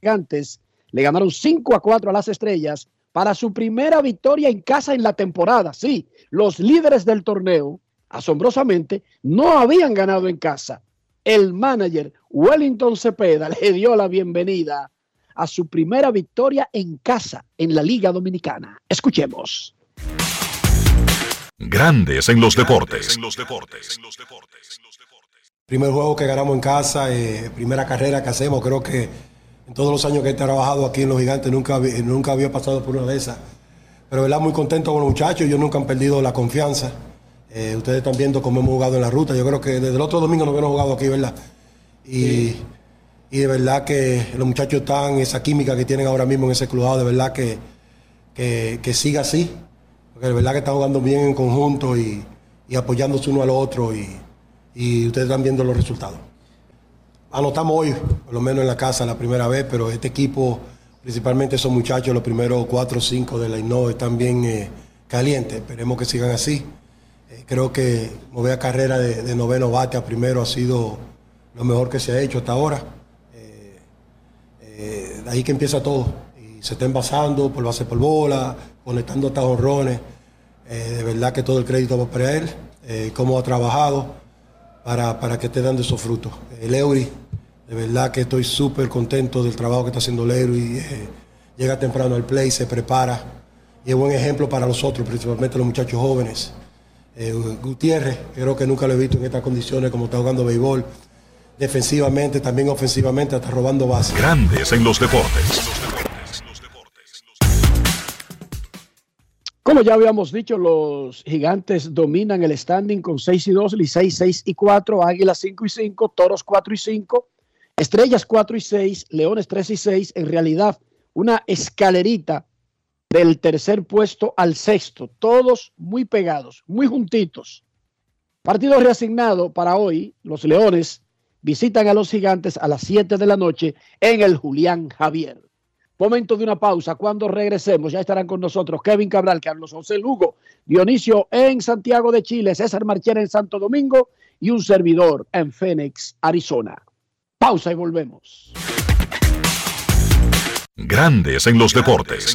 gigantes le ganaron 5 a 4 a las estrellas para su primera victoria en casa en la temporada. Sí, los líderes del torneo, asombrosamente, no habían ganado en casa. El manager Wellington Cepeda le dio la bienvenida a su primera victoria en casa en la Liga Dominicana. Escuchemos. Grandes en los deportes. Primer juego que ganamos en casa, eh, primera carrera que hacemos, creo que en todos los años que he trabajado aquí en Los Gigantes nunca, nunca había pasado por una de esas pero ¿verdad? muy contento con los muchachos, ellos nunca han perdido la confianza. Eh, ustedes están viendo cómo hemos jugado en la ruta. Yo creo que desde el otro domingo nos hemos jugado aquí, ¿verdad? Y, y de verdad que los muchachos están, esa química que tienen ahora mismo en ese club, de verdad que, que, que siga así. Porque de verdad que están jugando bien en conjunto y, y apoyándose uno al otro y, y ustedes están viendo los resultados. Anotamos hoy, por lo menos en la casa, la primera vez, pero este equipo, principalmente esos muchachos, los primeros cuatro o cinco de la INO, están bien eh, calientes. Esperemos que sigan así. Eh, creo que mover a carrera de, noveno bate a primero ha sido lo mejor que se ha hecho hasta ahora. Eh, de ahí que empieza todo. Y se está envasando por base por bola, conectando hasta honrones. De verdad que todo el crédito va para él, cómo ha trabajado para, para que esté dando esos frutos. El Eury, de verdad que estoy súper contento del trabajo que está haciendo el Eury. eh, llega temprano al play, se prepara y es buen ejemplo para los otros, principalmente los muchachos jóvenes. Eh, Gutiérrez, creo que nunca lo he visto en estas condiciones como está jugando béisbol. Defensivamente, también ofensivamente, hasta robando bases. Grandes en los deportes. Como ya habíamos dicho, los gigantes dominan el standing con 6 y 2, Licey 6 y 4, Águilas 5 y 5, Toros 4 y 5, Estrellas 4 y 6, Leones 3 y 6. En realidad, una escalerita del tercer puesto al sexto, todos muy pegados, muy juntitos. Partido reasignado para hoy, los Leones visitan a los gigantes a las 7 de la noche en el Julián Javier. Momento de una pausa. Cuando regresemos, ya estarán con nosotros Kevin Cabral, Carlos José Lugo, Dionisio en Santiago de Chile, César Marchera en Santo Domingo y un servidor en Phoenix, Arizona. Pausa y volvemos. Grandes en los deportes.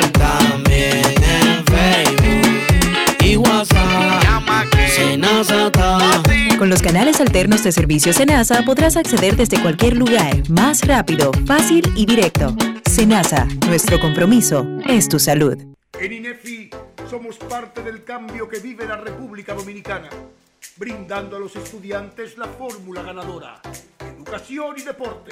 Con los canales alternos de servicio Senasa podrás acceder desde cualquier lugar, más rápido, fácil y directo. Senasa, nuestro compromiso es tu salud. En INEFI somos parte del cambio que vive la República Dominicana, brindando a los estudiantes la fórmula ganadora. Educación y deporte,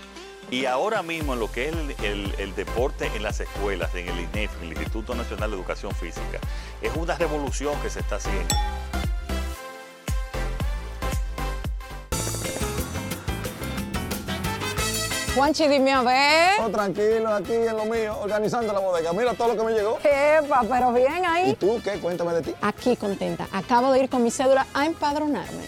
Y ahora mismo en lo que es el, el- el deporte en las escuelas, en el INEF, el Instituto Nacional de Educación Física, es una revolución que se está haciendo. Juanchi, dime a ver. Oh, tranquilo, aquí en lo mío, organizando la bodega. Mira todo lo que me llegó. Epa, pero bien ahí. ¿Y tú qué? Cuéntame de ti. Aquí contenta. Acabo de ir con mi cédula a empadronarme.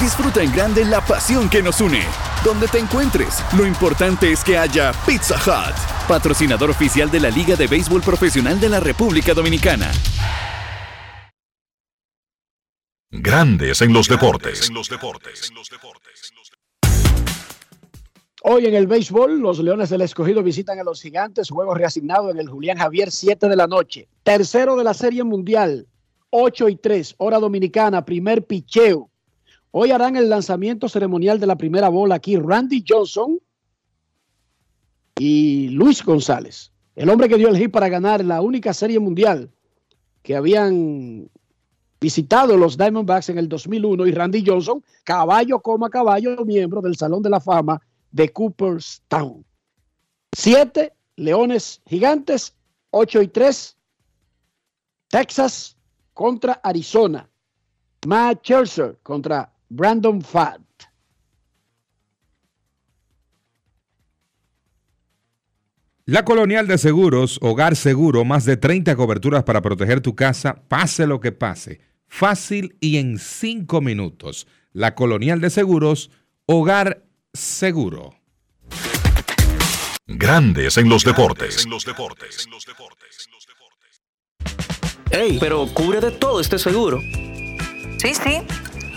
Disfruta en grande la pasión que nos une. Donde te encuentres, lo importante es que haya Pizza Hut, patrocinador oficial de la Liga de Béisbol Profesional de la República Dominicana. Grandes en los deportes. Hoy en el béisbol, los Leones del Escogido visitan a los Gigantes, juego reasignado en el Julián Javier, 7 de la noche. Tercero de la Serie Mundial, 8 y 3, hora dominicana, primer picheo. Hoy harán el lanzamiento ceremonial de la primera bola aquí Randy Johnson y Luis González, el hombre que dio el hit para ganar la única serie mundial que habían visitado los Diamondbacks en el 2001 y Randy Johnson, caballo coma caballo, miembro del Salón de la Fama de Cooperstown. Siete Leones Gigantes, 8 y 3, Texas contra Arizona. Matt Scherzer contra Brandon Fatt. La Colonial de Seguros, Hogar Seguro, más de 30 coberturas para proteger tu casa, pase lo que pase. Fácil y en 5 minutos. La Colonial de Seguros, Hogar Seguro. Grandes en los deportes. Ey, pero cubre de todo este seguro. Sí, sí,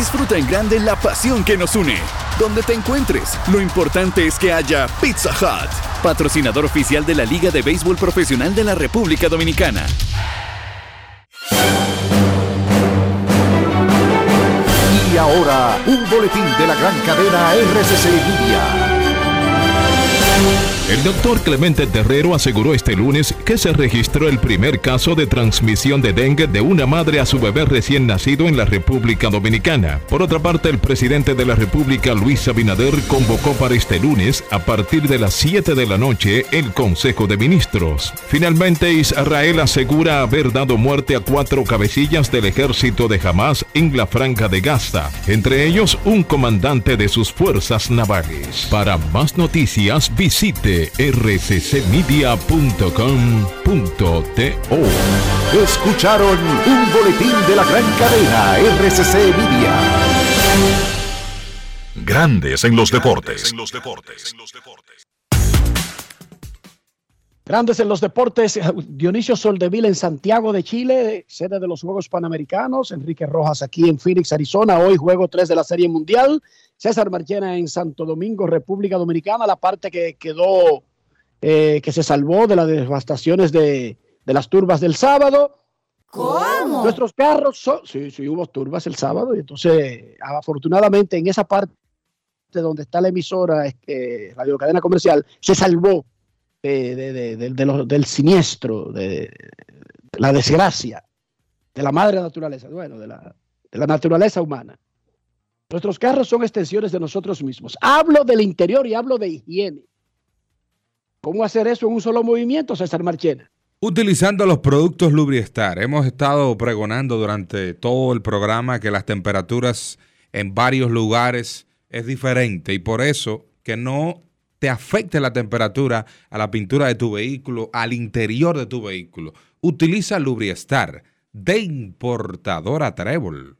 Disfruta en grande la pasión que nos une. Donde te encuentres, lo importante es que haya Pizza Hut, patrocinador oficial de la Liga de Béisbol Profesional de la República Dominicana. Y ahora, un boletín de la gran cadena RCC Media. El doctor Clemente Terrero aseguró este lunes que se registró el primer caso de transmisión de dengue de una madre a su bebé recién nacido en la República Dominicana. Por otra parte, el presidente de la República, Luis Abinader, convocó para este lunes, a partir de las 7 de la noche, el Consejo de Ministros. Finalmente, Israel asegura haber dado muerte a cuatro cabecillas del ejército de Hamas en la Franja de Gaza, entre ellos un comandante de sus fuerzas navales. Para más noticias, visite rccmedia.com.to. Escucharon un boletín de la gran cadena RCC Media. Grandes en los deportes. Grandes en los deportes, Dionisio Soldevila en Santiago de Chile, sede de los Juegos Panamericanos, Enrique Rojas aquí en Phoenix, Arizona, hoy juego 3 de la Serie Mundial, César Marchena en Santo Domingo, República Dominicana, la parte que quedó, eh, que se salvó de las devastaciones de, de las turbas del sábado. ¿Cómo? Nuestros carros son, sí, sí, hubo turbas el sábado y entonces afortunadamente en esa parte donde está la emisora eh, Radio Cadena Comercial se salvó de, de- de- de- de los- del siniestro, de, la desgracia, de la madre naturaleza, bueno, de la, de la naturaleza humana. Nuestros carros son extensiones de nosotros mismos. Hablo del interior y hablo de higiene. ¿Cómo hacer eso en un solo movimiento, César Marchena? Utilizando los productos Lubriestar. Hemos estado pregonando durante todo el programa que las temperaturas en varios lugares es diferente y por eso que no te afecte la temperatura a la pintura de tu vehículo, al interior de tu vehículo. Utiliza Lubriestar de importadora Trébol.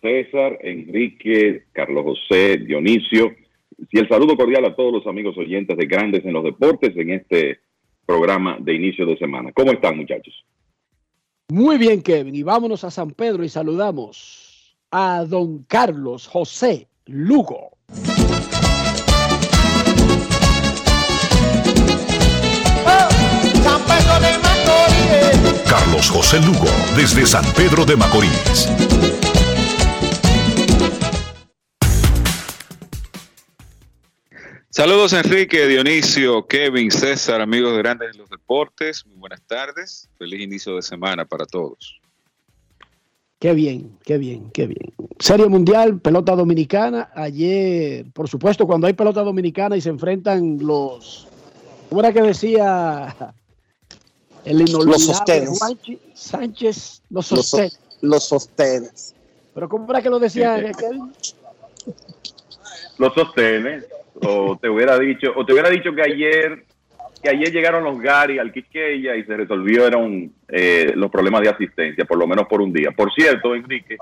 César, Enrique, Carlos José, Dionisio, y el saludo cordial a todos los amigos oyentes de Grandes en los Deportes en este programa de inicio de semana. ¿Cómo están muchachos? Muy bien, Kevin. Y vámonos a San Pedro y saludamos a don Carlos José Lugo. San Pedro de Macorís. Carlos José Lugo, desde San Pedro de Macorís. Saludos Enrique, Dionisio, Kevin, César, amigos de Grandes de los Deportes. Muy buenas tardes. Feliz inicio de semana para todos. Qué bien, qué bien, qué bien. Serie Mundial, pelota dominicana. Ayer, por supuesto, cuando hay pelota dominicana y se enfrentan los. ¿Cómo era que decía el inolvidable Los sostenes. Juanchi Sánchez? Los Los, sostenes. so- los sostenes. Pero ¿cómo era que lo decía Kevin? Lo sostenes, o te hubiera dicho, o te hubiera dicho que ayer, que ayer llegaron los Gary al Quisqueya y se resolvieron eh, los problemas de asistencia, por lo menos por un día. Por cierto, Enrique,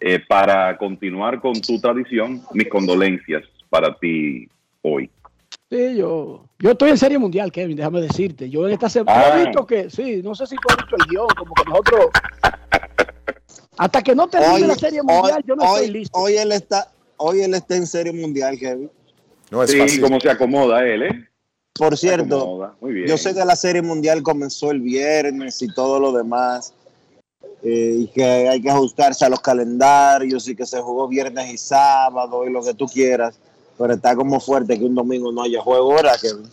eh, para continuar con tu tradición, mis condolencias para ti hoy. Sí, yo, yo estoy en Serie Mundial, Kevin, déjame decirte. Yo en esta semana Ah. he visto que, sí, no sé si tú has visto el guion, como que nosotros. Hasta que no termine Hoy, la Serie Mundial, hoy- yo no hoy- estoy listo. hoy él está, hoy él está en serie mundial, Kevin. Sí, cómo se acomoda él, ¿eh? Por cierto, acomoda, muy bien. yo sé que la serie mundial comenzó el viernes y todo lo demás, eh, y que hay que ajustarse a los calendarios y que se jugó viernes y sábado y lo que tú quieras, pero está como fuerte que un domingo no haya juego, ¿verdad, Kevin?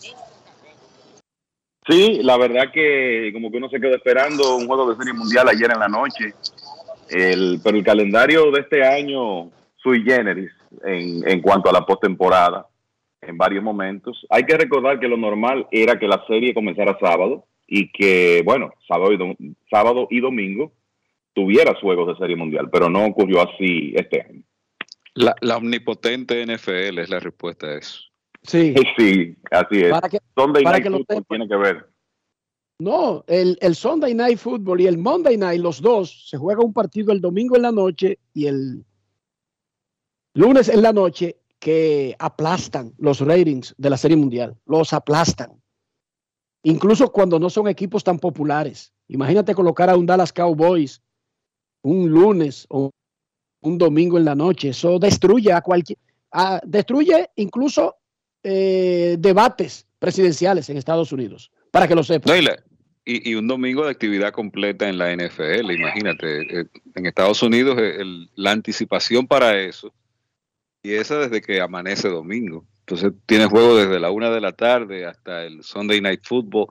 Sí, la verdad que como que uno se quedó esperando un juego de serie mundial ayer en la noche, el, pero el calendario de este año sui generis en, en cuanto a la postemporada en varios momentos. Hay que recordar que lo normal era que la serie comenzara sábado y que, bueno, sábado y, dom- sábado y domingo tuviera juegos de serie mundial, pero no ocurrió así este año. La, la omnipotente NFL es la respuesta a eso. Sí. Sí, así es. Para que- Sunday para Night que lo Football tiene que ver. No, el, el Sunday Night Football y el Monday Night, los dos, se juega un partido el domingo en la noche y el lunes en la noche que aplastan los ratings de la Serie Mundial. Los aplastan. Incluso cuando no son equipos tan populares. Imagínate colocar a un Dallas Cowboys un lunes o un domingo en la noche. Eso destruye a cualquier... a- destruye incluso eh, debates presidenciales en Estados Unidos. Para que lo sepan. No, y, y un domingo de actividad completa en la NFL, imagínate. eh, En Estados Unidos eh, el- la anticipación para eso, y esa desde que amanece domingo. Entonces tienes juego desde la una de la tarde hasta el Sunday Night Football,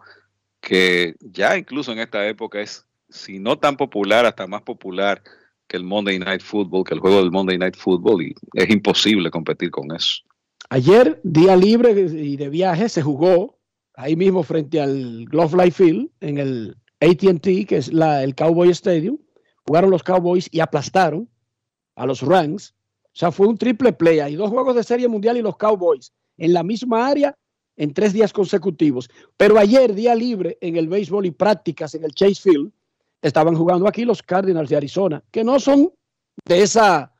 que ya incluso en esta época es, si no tan popular, hasta más popular que el Monday Night Football, que el juego del Monday Night Football, y es imposible competir con eso. Ayer, día libre y de viaje, se jugó ahí mismo frente al Glove Life Field, en el ATT, que es la, el Cowboy Stadium. Jugaron los Cowboys y aplastaron a los Rams. O sea, fue un triple play. Hay dos juegos de serie mundial y los Cowboys en la misma área en tres días consecutivos. Pero ayer, día libre en el béisbol y prácticas en el Chase Field, estaban jugando aquí los Cardinals de Arizona, que no son de esa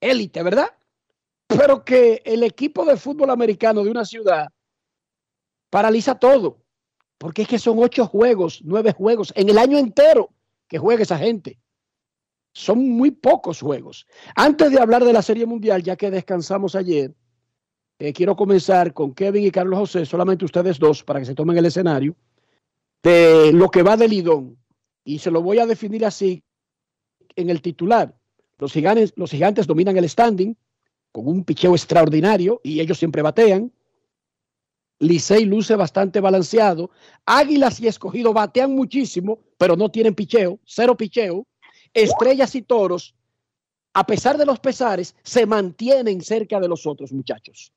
élite, ¿verdad? Pero que el equipo de fútbol americano de una ciudad paraliza todo, porque es que son ocho juegos, nueve juegos en el año entero que juega esa gente. Son muy pocos juegos. Antes de hablar de la Serie Mundial, ya que descansamos ayer, eh, quiero comenzar con Kevin y Carlos José, solamente ustedes dos, para que se tomen el escenario, de lo que va del Lidón. Y se lo voy a definir así en el titular. Los gigantes, los gigantes dominan el standing con un picheo extraordinario y ellos siempre batean. Licey luce bastante balanceado. Águilas y Escogido batean muchísimo, pero no tienen picheo, cero picheo. Estrellas y Toros, a pesar de los pesares, se mantienen cerca de los otros muchachos.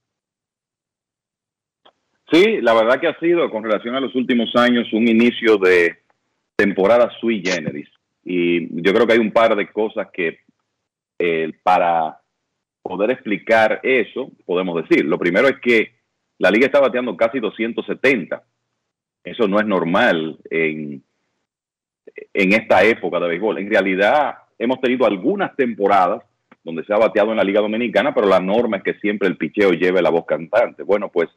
Sí, la verdad que ha sido, con relación a los últimos años, un inicio de temporada sui generis. Y yo creo que hay un par de cosas que eh, para poder explicar eso, podemos decir. Lo primero es que la liga está bateando casi 270. Eso no es normal en, en esta época de béisbol. En realidad, hemos tenido algunas temporadas donde se ha bateado en la Liga Dominicana, pero la norma es que siempre el picheo lleve la voz cantante. Bueno, pues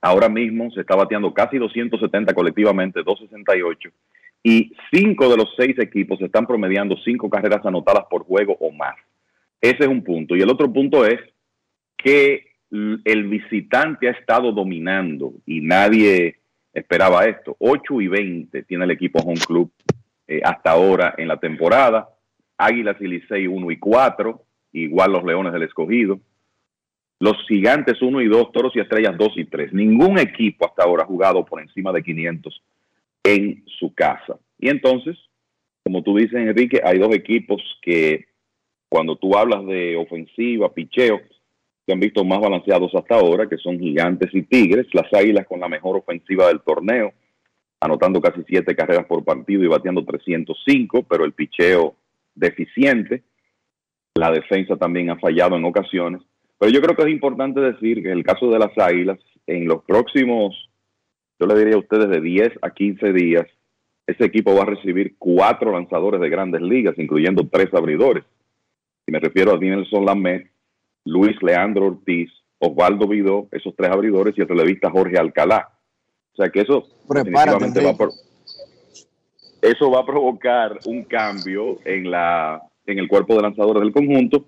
ahora mismo se está bateando casi 270 colectivamente, 268, y cinco de los seis equipos están promediando cinco carreras anotadas por juego o más. Ese es un punto. Y el otro punto es que el visitante ha estado dominando y nadie esperaba esto. 8 y 20 tiene el equipo Home Club eh, hasta ahora en la temporada. Águilas y Licey 1 y 4, igual los Leones del Escogido. Los Gigantes 1 y 2, Toros y Estrellas 2 y 3. Ningún equipo hasta ahora ha jugado por encima de 500 en su casa. Y entonces, como tú dices, Enrique, hay dos equipos que cuando tú hablas de ofensiva, picheo, se han visto más balanceados hasta ahora, que son Gigantes y Tigres, las Águilas con la mejor ofensiva del torneo, anotando casi siete carreras por partido y bateando 305, pero el picheo deficiente. La defensa también ha fallado en ocasiones. Pero yo creo que es importante decir que en el caso de las Águilas, en los próximos, yo le diría a ustedes de 10 a 15 días, ese equipo va a recibir cuatro lanzadores de grandes ligas, incluyendo tres abridores. Y me refiero a Dinelson Lamet, Luis Leandro Ortiz, Osvaldo Vidó, esos tres abridores y el relevista Jorge Alcalá. O sea que eso definitivamente va, por, eso va a provocar un cambio en, la, en el cuerpo de lanzadores del conjunto,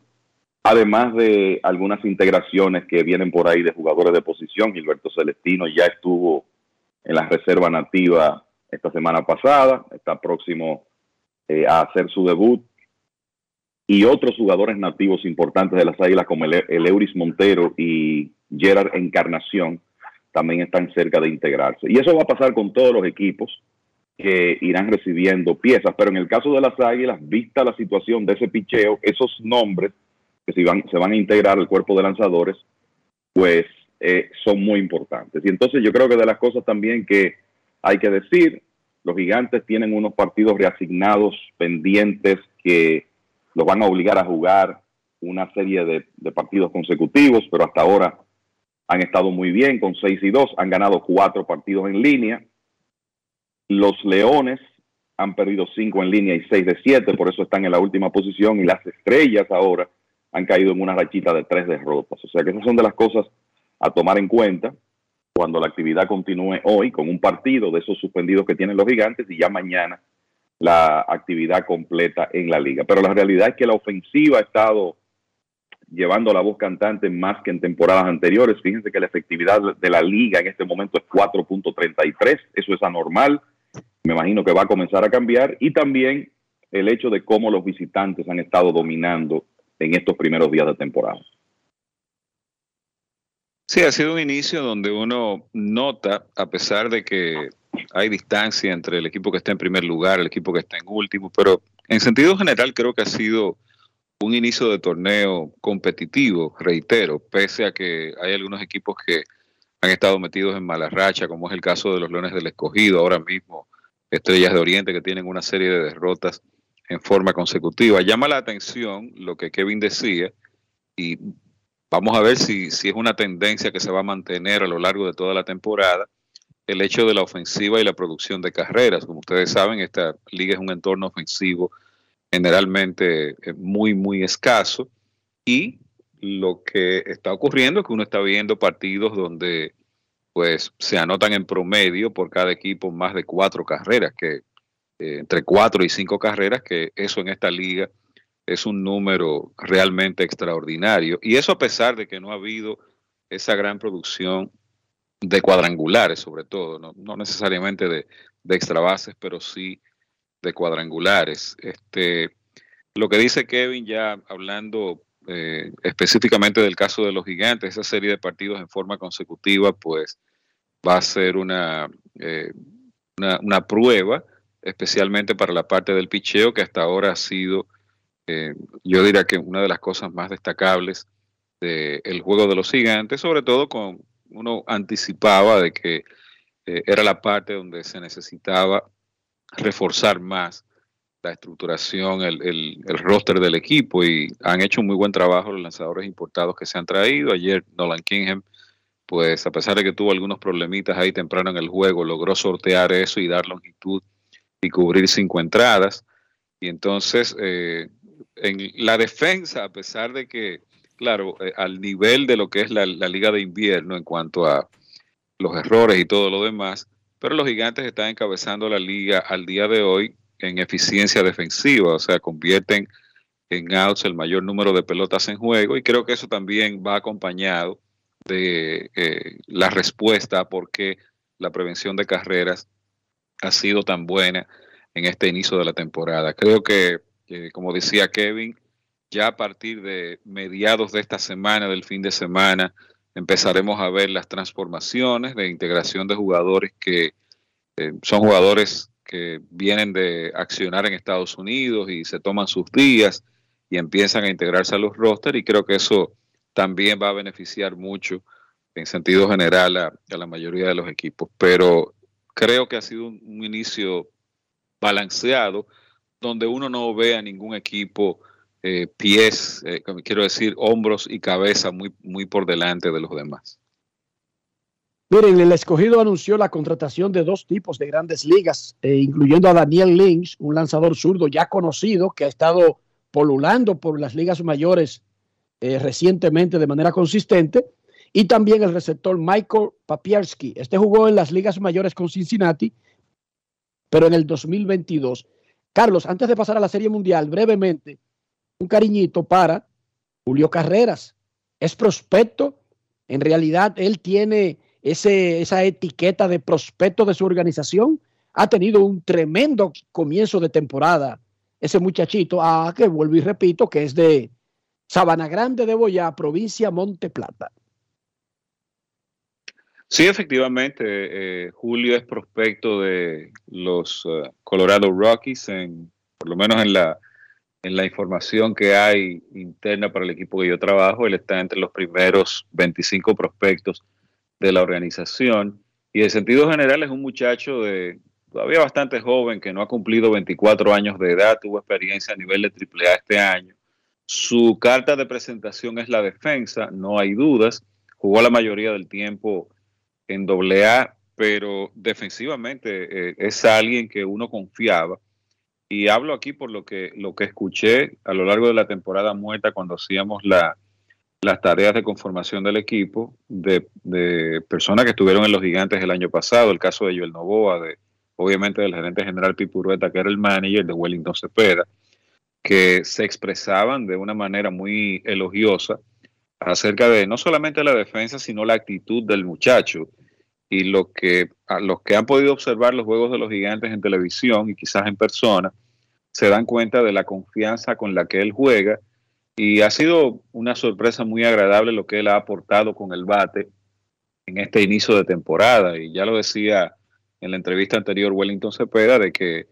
además de algunas integraciones que vienen por ahí de jugadores de posición. Gilberto Celestino ya estuvo en la reserva nativa esta semana pasada, está próximo eh, a hacer su debut. Y otros jugadores nativos importantes de las Águilas como el, el Euris Montero y Gerard Encarnación también están cerca de integrarse. Y eso va a pasar con todos los equipos que irán recibiendo piezas, pero en el caso de las Águilas, vista la situación de ese picheo, esos nombres que se van, se van a integrar al cuerpo de lanzadores, pues eh, son muy importantes. Y entonces yo creo que de las cosas también que hay que decir, los gigantes tienen unos partidos reasignados pendientes que los van a obligar a jugar una serie de, de partidos consecutivos, pero hasta ahora han estado muy bien con 6 y 2, han ganado cuatro partidos en línea. Los Leones han perdido 5 en línea y 6 de 7, por eso están en la última posición. Y las Estrellas ahora han caído en una rachita de tres derrotas. O sea que esas son de las cosas a tomar en cuenta cuando la actividad continúe hoy con un partido de esos suspendidos que tienen los gigantes y ya mañana la actividad completa en la liga. Pero la realidad es que la ofensiva ha estado llevando la voz cantante más que en temporadas anteriores. Fíjense que la efectividad de la liga en este momento es 4.33, eso es anormal, me imagino que va a comenzar a cambiar, y también el hecho de cómo los visitantes han estado dominando en estos primeros días de temporada. Sí, ha sido un inicio donde uno nota, a pesar de que hay distancia entre el equipo que está en primer lugar, el equipo que está en último, pero en sentido general creo que ha sido un inicio de torneo competitivo, reitero, pese a que hay algunos equipos que han estado metidos en mala racha, como es el caso de los Leones del Escogido, ahora mismo Estrellas de Oriente que tienen una serie de derrotas en forma consecutiva. Llama la atención lo que Kevin decía y vamos a ver si, si es una tendencia que se va a mantener a lo largo de toda la temporada. El hecho de la ofensiva y la producción de carreras. Como ustedes saben, esta liga es un entorno ofensivo generalmente eh, muy, muy escaso. Y lo que está ocurriendo es que uno está viendo partidos donde pues se anotan en promedio por cada equipo más de cuatro carreras, que eh, entre cuatro y cinco carreras, que eso en esta liga es un número realmente extraordinario. Y eso a pesar de que no ha habido esa gran producción de cuadrangulares, sobre todo, no, necesariamente de, de extra bases, pero sí de cuadrangulares. Este, lo que dice Kevin, ya hablando eh, específicamente del caso de los gigantes, esa serie de partidos en forma consecutiva, pues va a ser una, eh, una, una, prueba, especialmente para la parte del picheo, que hasta ahora ha sido, eh, yo diría que una de las cosas más destacables del juego de los gigantes, sobre todo con uno anticipaba de que era la parte donde se necesitaba reforzar más la estructuración, el, el, roster del equipo y han hecho un muy buen trabajo los lanzadores importados que se han traído. Ayer Nolan Kingham, pues a pesar de que tuvo algunos problemitas ahí temprano en el juego, logró sortear eso y dar longitud y cubrir cinco entradas. Y entonces, eh, en la defensa, a pesar de que, claro, eh, al nivel de lo que es la, liga de invierno en cuanto a los errores y todo lo demás, pero los gigantes están encabezando la liga al día de hoy en eficiencia defensiva, o sea, convierten en outs el mayor número de pelotas en juego y creo que eso también va acompañado de eh, la respuesta a por qué la prevención de carreras ha sido tan buena en este inicio de la temporada. Creo que, como decía Kevin, ya a partir de mediados de esta semana, del fin de semana, empezaremos a ver las transformaciones de integración de jugadores que eh, son jugadores que vienen de accionar en Estados Unidos y se toman sus días y empiezan a integrarse a los rosters y creo que eso también va a beneficiar mucho en sentido general a, la mayoría de los equipos. Pero creo que ha sido un, un inicio balanceado donde uno no ve a ningún equipo eh, pies, eh, quiero decir, hombros y cabeza muy, muy por delante de los demás. Miren, el escogido anunció la contratación de dos tipos de grandes ligas, eh, incluyendo a Daniel Lynch, un lanzador zurdo ya conocido que ha estado polulando por las ligas mayores recientemente de manera consistente, y también el receptor Michael Papierski. Este jugó en las ligas mayores con Cincinnati, pero en el 2022. Carlos, antes de pasar a la Serie Mundial, brevemente, un cariñito para Julio Carreras. Es prospecto. En realidad, él tiene ese, esa etiqueta de prospecto de su organización. Ha tenido un tremendo comienzo de temporada. Ese muchachito, ah, que vuelvo y repito, que es de Sabana Grande de Boyá, provincia Monte Plata. Sí, efectivamente, eh, Julio es prospecto de los eh, Colorado Rockies, en, por lo menos en la en la información que hay interna para el equipo que yo trabajo, él está entre los primeros 25 prospectos de la organización. Y en sentido general es un muchacho de todavía bastante joven que no ha cumplido 24 años de edad, tuvo experiencia a nivel de AAA este año. Su carta de presentación es la defensa, no hay dudas. Jugó la mayoría del tiempo en AA, pero defensivamente eh, es alguien que uno confiaba y hablo aquí por lo que, lo que escuché a lo largo de la temporada muerta cuando hacíamos la, las tareas de conformación del equipo de, personas que estuvieron en los gigantes el año pasado, el caso de Joel Novoa, de, obviamente del gerente general Pipurueta, que era el manager de Wellington Cepeda, que se expresaban de una manera muy elogiosa acerca de no solamente la defensa, sino la actitud del muchacho. Y lo que, a los que han podido observar los juegos de los gigantes en televisión y quizás en persona, se dan cuenta de la confianza con la que él juega. Y ha sido una sorpresa muy agradable lo que él ha aportado con el bate en este inicio de temporada. Y ya lo decía en la entrevista anterior Wellington Cepeda, de que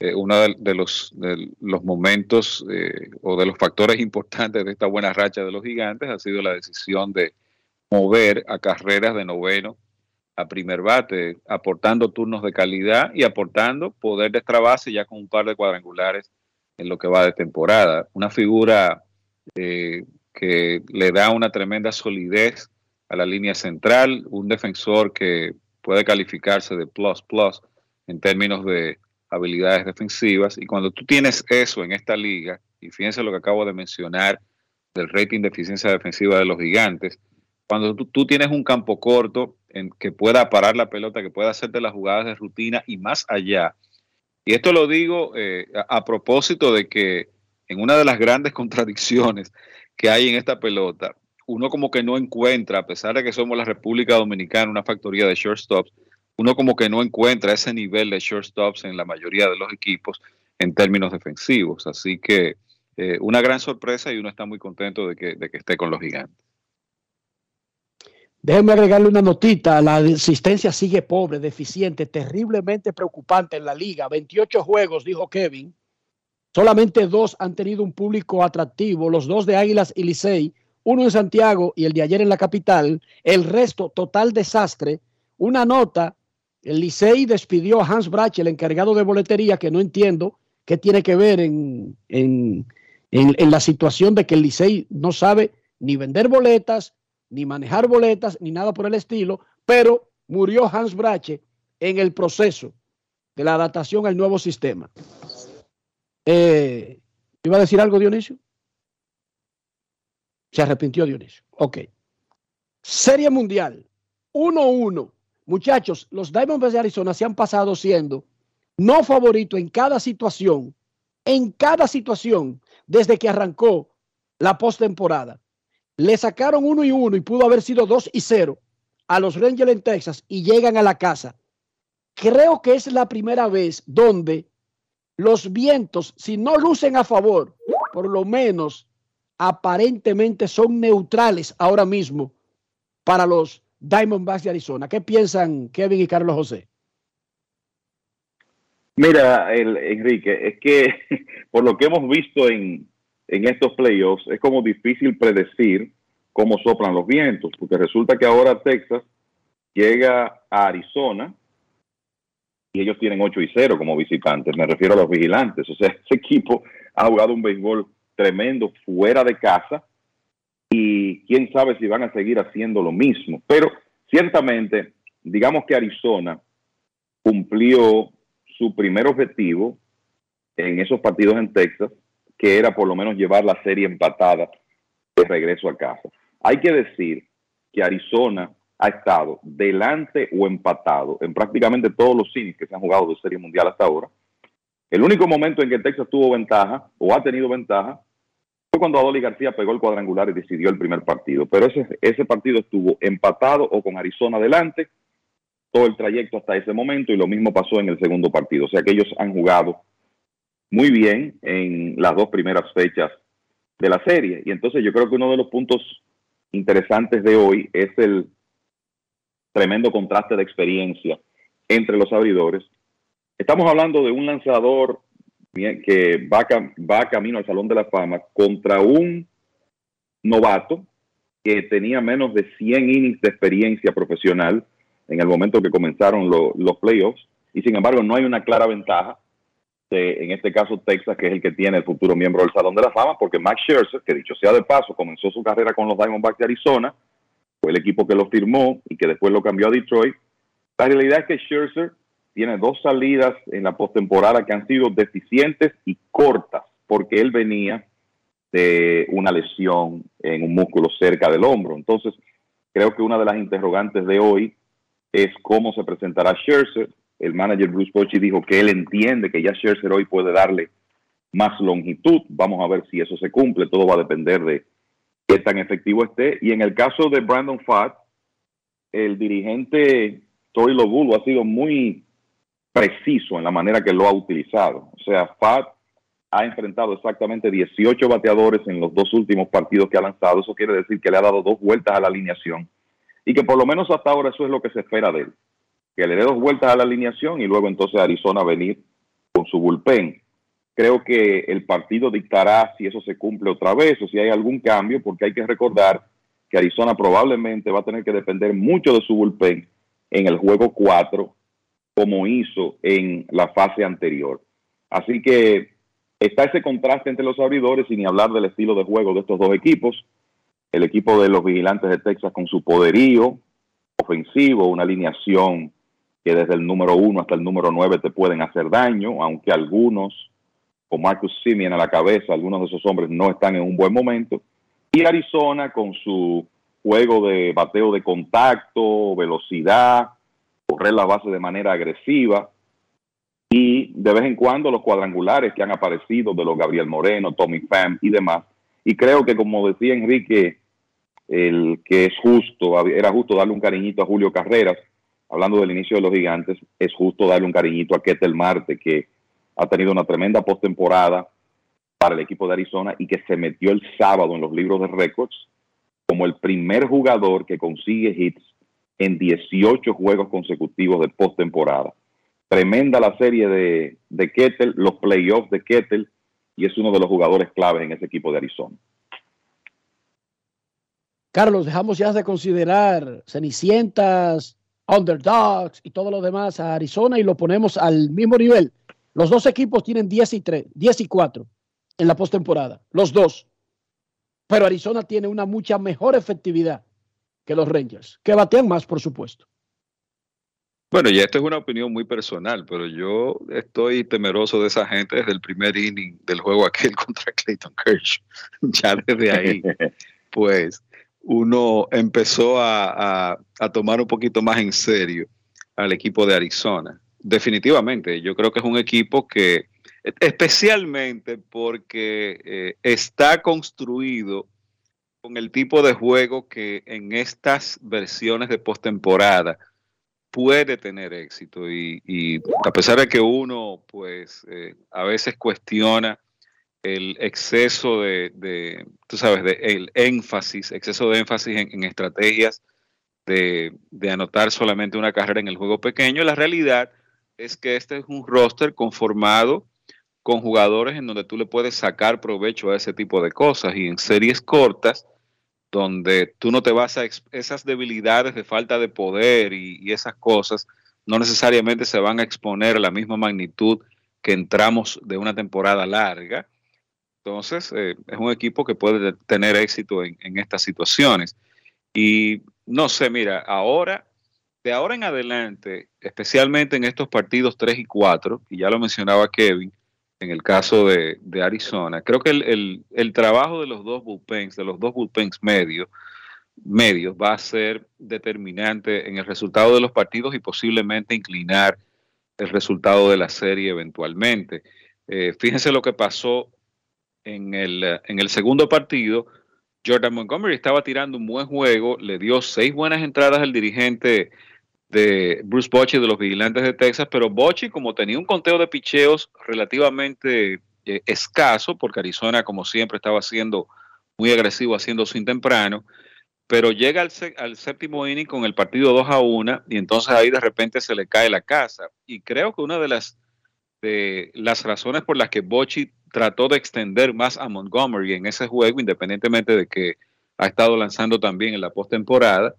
eh, uno de, los, de los momentos eh, o de los factores importantes de esta buena racha de los gigantes ha sido la decisión de mover a carreras de noveno a primer bate, aportando turnos de calidad y aportando poder de extra base ya con un par de cuadrangulares en lo que va de temporada. Una figura eh, que le da una tremenda solidez a la línea central, un defensor que puede calificarse de plus plus en términos de habilidades defensivas. Y cuando tú tienes eso en esta liga, y fíjense lo que acabo de mencionar del rating de eficiencia defensiva de los gigantes, cuando tú, tienes un campo corto en que pueda parar la pelota, que pueda hacerte las jugadas de rutina y más allá. Y esto lo digo eh, a, a propósito de que en una de las grandes contradicciones que hay en esta pelota, uno como que no encuentra, a pesar de que somos la República Dominicana, una factoría de shortstops, uno como que no encuentra ese nivel de shortstops en la mayoría de los equipos en términos defensivos. Así que eh, una gran sorpresa y uno está muy contento de que, de que esté con los gigantes. Déjenme agregarle una notita. La asistencia sigue pobre, deficiente, terriblemente preocupante en la liga. 28 juegos, dijo Kevin. Solamente dos han tenido un público atractivo, los dos de Águilas y Licey, uno en Santiago y el de ayer en la capital. El resto, total desastre. Una nota, el Licey despidió a Hans Brach, el encargado de boletería, que no entiendo qué tiene que ver en, en, en, en la situación de que el Licey no sabe ni vender boletas, ni manejar boletas, ni nada por el estilo, pero murió Hans Brache en el proceso de la adaptación al nuevo sistema. Eh, ¿Iba a decir algo, Dionisio? Se arrepintió Dionisio. Ok. Serie Mundial. 1-1. Muchachos, los Diamondbacks de Arizona se han pasado siendo no favorito en cada situación, en cada situación, desde que arrancó la postemporada. Le sacaron uno y uno y pudo haber sido dos y cero a los Rangers en Texas y llegan a la casa. Creo que es la primera vez donde los vientos, si no lucen a favor, por lo menos aparentemente son neutrales ahora mismo para los Diamondbacks de Arizona. ¿Qué piensan Kevin y Carlos José? Mira, Enrique, es que por lo que hemos visto en, en estos playoffs, es como difícil predecir cómo soplan los vientos, porque resulta que ahora Texas llega a Arizona y ellos tienen 8 y 0 como visitantes, me refiero a los vigilantes, o sea, ese equipo ha jugado un béisbol tremendo fuera de casa y quién sabe si van a seguir haciendo lo mismo, pero ciertamente, digamos que Arizona cumplió su primer objetivo en esos partidos en Texas, que era por lo menos llevar la serie empatada de regreso a casa. Hay que decir que Arizona ha estado delante o empatado en prácticamente todos los cines que se han jugado de serie mundial hasta ahora. El único momento en que Texas tuvo ventaja o ha tenido ventaja fue cuando Adoli García pegó el cuadrangular y decidió el primer partido. Pero ese, ese partido estuvo empatado o con Arizona delante todo el trayecto hasta ese momento y lo mismo pasó en el segundo partido. O sea que ellos han jugado muy bien en las dos primeras fechas de la serie. Y entonces yo creo que uno de los puntos interesantes de hoy es el tremendo contraste de experiencia entre los abridores. Estamos hablando de un lanzador que va, va camino al Salón de la Fama contra un novato que tenía menos de 100 innings de experiencia profesional en el momento que comenzaron los playoffs y sin embargo no hay una clara ventaja en este caso Texas, que es el que tiene el futuro miembro del Salón de la Fama, porque Max Scherzer, que dicho sea de paso, comenzó su carrera con los Diamondbacks de Arizona, fue el equipo que lo firmó y que después lo cambió a Detroit. La realidad es que Scherzer tiene dos salidas en la postemporada que han sido deficientes y cortas, porque él venía de una lesión en un músculo cerca del hombro. Entonces, creo que una de las interrogantes de hoy es cómo se presentará Scherzer. El manager Bruce Bochy dijo que él entiende que ya Scherzer hoy puede darle más longitud. Vamos a ver si eso se cumple. Todo va a depender de qué tan efectivo esté. Y en el caso de Brandon Fatt, el dirigente Tori Lobulo ha sido muy preciso en la manera que lo ha utilizado. O sea, Fatt ha enfrentado exactamente 18 bateadores en los dos últimos partidos que ha lanzado. Eso quiere decir que le ha dado dos vueltas a la alineación y que por lo menos hasta ahora eso es lo que se espera de él, que le dé dos vueltas a la alineación y luego entonces Arizona venir con su bullpen. Creo que el partido dictará si eso se cumple otra vez o si hay algún cambio, porque hay que recordar que Arizona probablemente va a tener que depender mucho de su bullpen en el juego 4, como hizo en la fase anterior. Así que está ese contraste entre los abridores, sin ni hablar del estilo de juego de estos dos equipos el equipo de los vigilantes de Texas con su poderío ofensivo, una alineación que desde el número uno hasta el número nueve te pueden hacer daño, aunque algunos, con Marcus Simeon a la cabeza, algunos de esos hombres no están en un buen momento. Y Arizona con su juego de bateo de contacto, velocidad, correr la base de manera agresiva y de vez en cuando los cuadrangulares que han aparecido de los Gabriel Moreno, Tommy Pham y demás. Y creo que como decía Enrique, el que es justo, era justo darle un cariñito a Julio Carreras, hablando del inicio de los gigantes, es justo darle un cariñito a Ketel Marte, que ha tenido una tremenda postemporada para el equipo de Arizona y que se metió el sábado en los libros de récords como el primer jugador que consigue hits en 18 juegos consecutivos de postemporada. Tremenda la serie de, de Kettle, los playoffs de Kettle, y es uno de los jugadores claves en ese equipo de Arizona. Carlos, dejamos ya de considerar Cenicientas, Underdogs y todo lo demás a Arizona y lo ponemos al mismo nivel. Los dos equipos tienen 10 y 3, 10 y 4 en la postemporada, los dos. Pero Arizona tiene una mucha mejor efectividad que los Rangers, que batean más, por supuesto. Bueno, y esto es una opinión muy personal, pero yo estoy temeroso de esa gente desde el primer inning del juego aquel contra Clayton Kershaw. Ya desde ahí, pues uno empezó a, tomar un poquito más en serio al equipo de Arizona. Definitivamente, yo creo que es un equipo que, especialmente porque eh, está construido con el tipo de juego que en estas versiones de postemporada puede tener éxito y, a pesar de que uno pues eh, a veces cuestiona el exceso de, tú sabes, de el énfasis, exceso de énfasis en, estrategias de, de, anotar solamente una carrera en el juego pequeño, la realidad es que este es un roster conformado con jugadores en donde tú le puedes sacar provecho a ese tipo de cosas y en series cortas donde tú no te vas a esas debilidades de falta de poder y, esas cosas no necesariamente se van a exponer a la misma magnitud que entramos de una temporada larga. Entonces, eh, es un equipo que puede tener éxito en, estas situaciones. Y no sé, mira, ahora, de ahora en adelante, especialmente en estos partidos 3 y 4, y ya lo mencionaba Kevin, en el caso de, Arizona. Creo que el, trabajo de los dos bullpens, de los dos bullpens medios, medios, va a ser determinante en el resultado de los partidos y posiblemente inclinar el resultado de la serie eventualmente. Eh, fíjense lo que pasó en el, en el segundo partido. Jordan Montgomery estaba tirando un buen juego, le dio seis buenas entradas al dirigente de Bruce Bochy de los Vigilantes de Texas, pero Bochy como tenía un conteo de picheos relativamente eh, escaso, porque Arizona como siempre estaba siendo muy agresivo haciendo sin temprano, pero llega al, al, séptimo inning con el partido 2 a 1 y entonces ahí de repente se le cae la casa. Y creo que una de las, de las razones por las que Bochy trató de extender más a Montgomery en ese juego, independientemente de que ha estado lanzando también en la postemporada,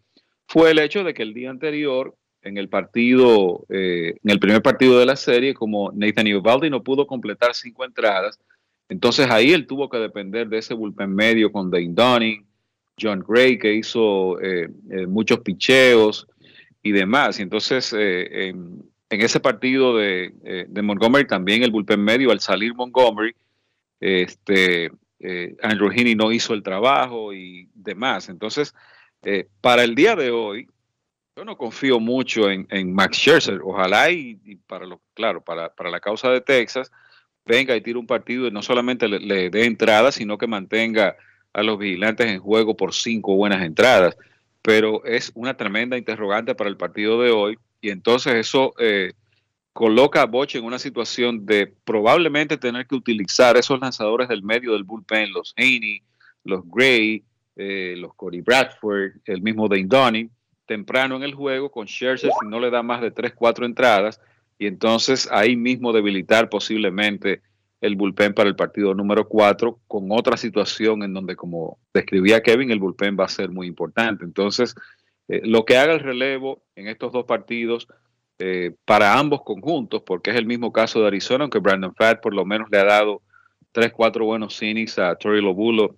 fue el hecho de que el día anterior en el partido, eh, en el primer partido de la serie, como Nathan Uvalde no pudo completar cinco entradas, entonces ahí él tuvo que depender de ese bullpen medio con Dane Dunning, John Gray, que hizo eh, eh, muchos picheos y demás. Y entonces, en, ese partido de, Montgomery, también el bullpen medio, al salir Montgomery, este, Andrew Heaney no hizo el trabajo y demás. Entonces, para el día de hoy, yo no confío mucho en, Max Scherzer. Ojalá y, para lo claro, para, la causa de Texas, venga y tire un partido y no solamente le, dé entrada, sino que mantenga a los vigilantes en juego por cinco buenas entradas. Pero es una tremenda interrogante para el partido de hoy. Y entonces eso eh, coloca a Boche en una situación de probablemente tener que utilizar esos lanzadores del medio del bullpen, los Haney, los Gray, eh, los Cody Bradford, el mismo Dane Dunning temprano en el juego con Scherzer si no le da más de 3, 4 entradas y entonces ahí mismo debilitar posiblemente el bullpen para el partido número 4 con otra situación en donde como describía Kevin el bullpen va a ser muy importante. Entonces eh, lo que haga el relevo en estos dos partidos eh, para ambos conjuntos, porque es el mismo caso de Arizona, aunque Brandon Fatt por lo menos le ha dado 3, 4 buenos innings a Tori Lobulo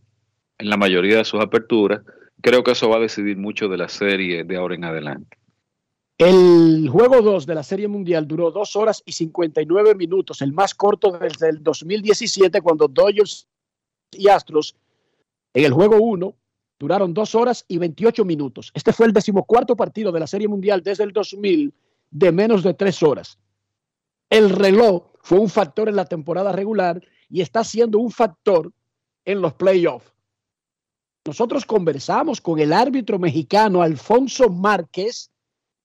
en la mayoría de sus aperturas, creo que eso va a decidir mucho de la serie de ahora en adelante. El juego 2 de la Serie Mundial duró 2 horas y 59 minutos, el más corto desde el 2017 cuando Dodgers y Astros en el juego 1 duraron 2 horas y 28 minutos. Este fue el decimocuarto partido de la Serie Mundial desde el 2000 de menos de 3 horas. El reloj fue un factor en la temporada regular y está siendo un factor en los playoffs. Nosotros conversamos con el árbitro mexicano Alfonso Márquez,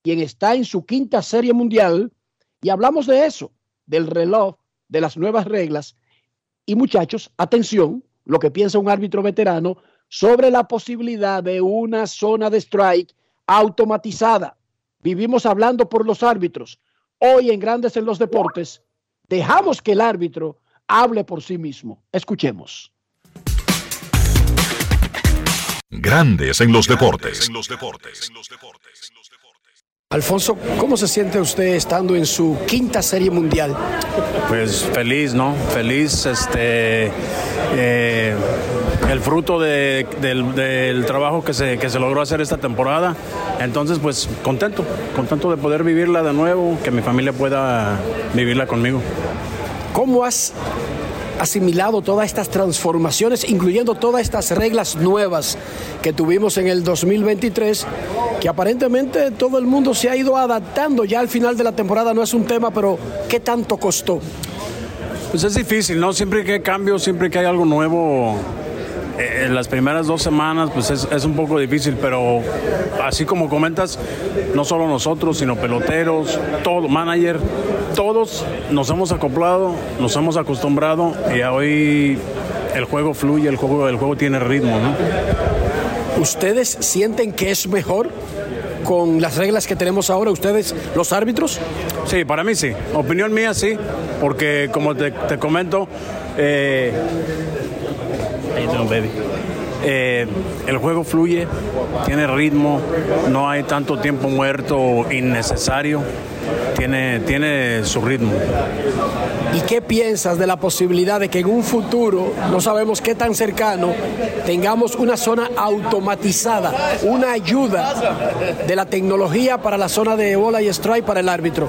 quien está en su quinta serie mundial, y hablamos de eso, del reloj, de las nuevas reglas. Y muchachos, atención, lo que piensa un árbitro veterano sobre la posibilidad de una zona de strike automatizada. Vivimos hablando por los árbitros. Hoy en Grandes en los Deportes, dejamos que el árbitro hable por sí mismo. Escuchemos. Grandes en los deportes. Alfonso, ¿cómo se siente usted estando en su quinta serie mundial? Pues feliz, ¿no? Feliz, este, eh, el fruto de- del, del trabajo que se, que se logró hacer esta temporada. Entonces, pues contento, contento de poder vivirla de nuevo, que mi familia pueda vivirla conmigo. ¿Cómo has asimilado todas estas transformaciones, incluyendo todas estas reglas nuevas que tuvimos en el 2023, que aparentemente todo el mundo se ha ido adaptando? Ya al final de la temporada no es un tema, pero ¿qué tanto costó? Pues es difícil, ¿no? Siempre que hay cambios, siempre que hay algo nuevo, eh, en las primeras dos semanas, pues es, es un poco difícil, pero así como comentas, no solo nosotros, sino peloteros, todo, manager, todos nos hemos acoplado, nos hemos acostumbrado y hoy el juego fluye, el juego, el juego tiene ritmo, ¿no? ¿Ustedes sienten que es mejor con las reglas que tenemos ahora, ustedes, los árbitros? Sí, para mí sí. Opinión mía sí, porque como te, te comento, eh, baby. Eh, el juego fluye, tiene ritmo, no hay tanto tiempo muerto innecesario, tiene, tiene su ritmo. ¿Y qué piensas de la posibilidad de que en un futuro, no sabemos qué tan cercano, tengamos una zona automatizada, una ayuda de la tecnología para la zona de bola y strike para el árbitro?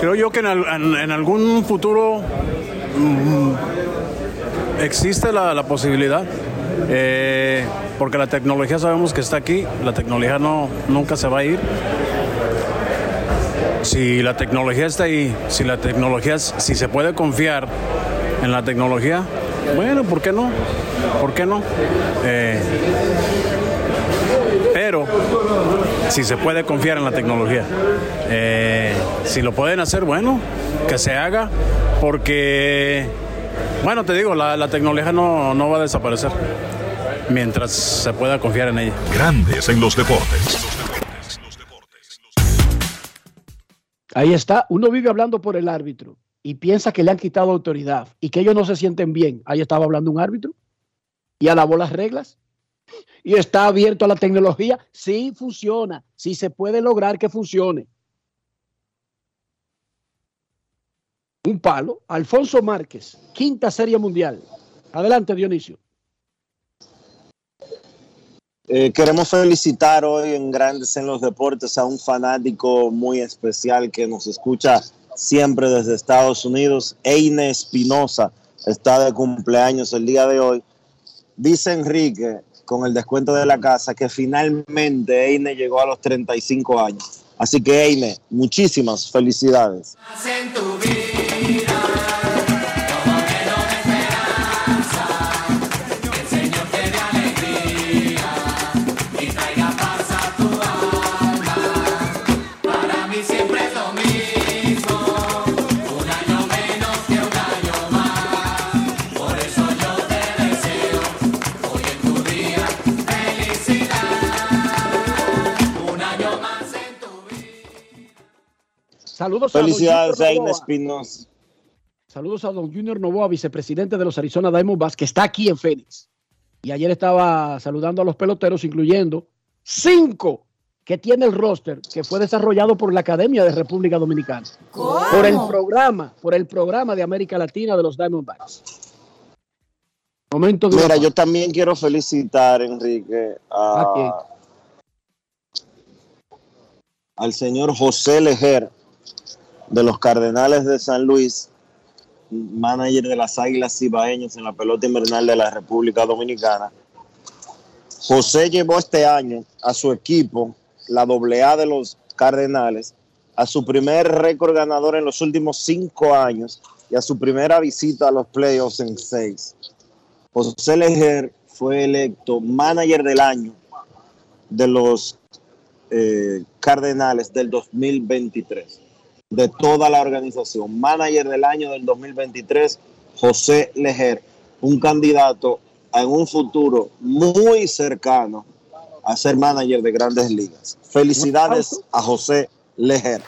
Creo yo que en, al- en- en algún futuro mm, existe la, posibilidad, eh, porque la tecnología sabemos que está aquí, la tecnología no, nunca se va a ir. Si la tecnología está ahí, si la tecnología, si se puede confiar en la tecnología, bueno, ¿por qué no? ¿Por qué no? Eh, pero si se puede confiar en la tecnología. Eh, si lo pueden hacer, bueno, que se haga, porque, bueno, te digo, la, la tecnología no, no va a desaparecer mientras se pueda confiar en ella. Grandes en los deportes. Ahí está, uno vive hablando por el árbitro y piensa que le han quitado autoridad y que ellos no se sienten bien. Ahí estaba hablando un árbitro y alabó las reglas y está abierto a la tecnología. Sí funciona, sí se puede lograr que funcione. Un palo, Alfonso Márquez, quinta serie mundial. Adelante, Dionisio. Eh, queremos felicitar hoy en Grandes en los Deportes a un fanático muy especial que nos escucha siempre desde Estados Unidos. Eine Espinosa está de cumpleaños el día de hoy. Dice Enrique, con el descuento de la casa, que finalmente Eine llegó a los 35 años. Así que Eine, muchísimas felicidades. en tu vida, como lleno de esperanza, que el Señor te dé alegría y traiga paz a tu alma. Para mí siempre es lo mismo, un año menos que un año más. Por eso yo te deseo hoy en tu día felicidad, un año más en tu vida. Saludos Felicidades a. Espinosa. Saludos a don Junior Novoa, vicepresidente de los Arizona Diamondbacks, que está aquí en Phoenix. Y ayer estaba saludando a los peloteros, incluyendo cinco que tiene el roster que fue desarrollado por la Academia de República Dominicana. Por el programa, por el programa de América Latina de los Diamondbacks. Momento de Mira, yo también quiero felicitar, Enrique, ¿A quién? a, al señor José Lejer de los Cardenales de San Luis, manager de las Águilas Cibaeñas en la pelota invernal de la República Dominicana. José llevó este año a su equipo, la AA de los Cardenales, a su primer récord ganador en los últimos cinco años y a su primera visita a los playoffs en seis. José Lejer fue electo manager del año de los eh, Cardenales del 2023, de toda la organización. Manager del año del 2023, José Lejer, un candidato en un futuro muy cercano a ser manager de grandes ligas. Felicidades a José Lejer.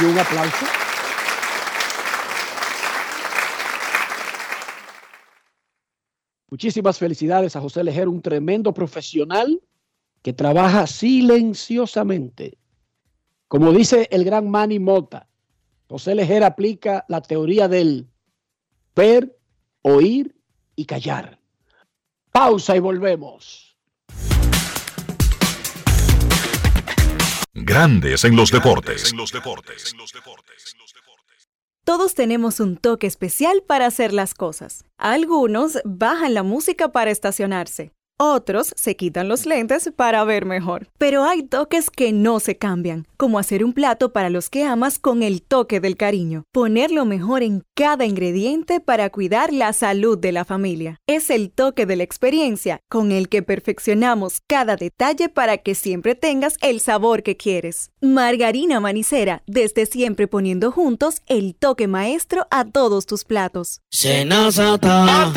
Y un aplauso. Muchísimas felicidades a José Lejer, un tremendo profesional que trabaja silenciosamente. Como dice el gran Manny Mota, José Lejer aplica la teoría del ver, oír y callar. Pausa y volvemos. Grandes en los deportes. Todos tenemos un toque especial para hacer las cosas. Algunos bajan la música para estacionarse. Otros se quitan los lentes para ver mejor. Pero hay toques que no se cambian, como hacer un plato para los que amas con el toque del cariño. Poner lo mejor en cada ingrediente para cuidar la salud de la familia. Es el toque de la experiencia con el que perfeccionamos cada detalle para que siempre tengas el sabor que quieres. Margarina Manicera, desde siempre poniendo juntos el toque maestro a todos tus platos. Senazata.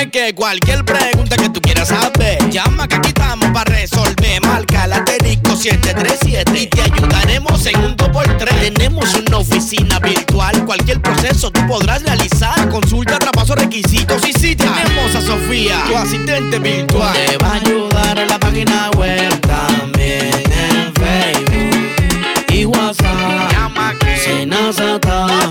Es que cualquier pregunta que tú quieras saber, llama que aquí estamos para resolver. Marca la asterisco 737 y te ayudaremos en un 2x3. Tenemos una oficina virtual, cualquier proceso tú podrás realizar. Consulta, traspaso, requisitos y si tenemos a Sofía, tu asistente virtual. Te va a ayudar en la página web también en Facebook y WhatsApp. Llama que Senazata.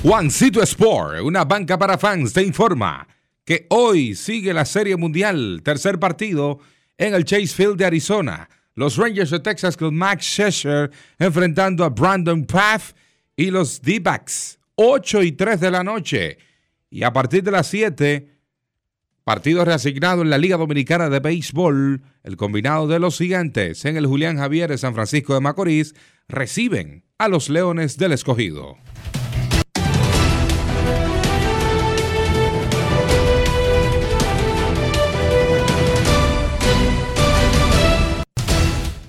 Juancito Sport, una banca para fans, te informa que hoy sigue la Serie Mundial, tercer partido en el Chase Field de Arizona. Los Rangers de Texas con Max Scherzer enfrentando a Brandon Paff y los D-Backs, 8 y 3 de la noche. Y a partir de las 7, partido reasignado en la Liga Dominicana de Béisbol, el combinado de los gigantes en el Julián Javier de San Francisco de Macorís reciben a los Leones del Escogido.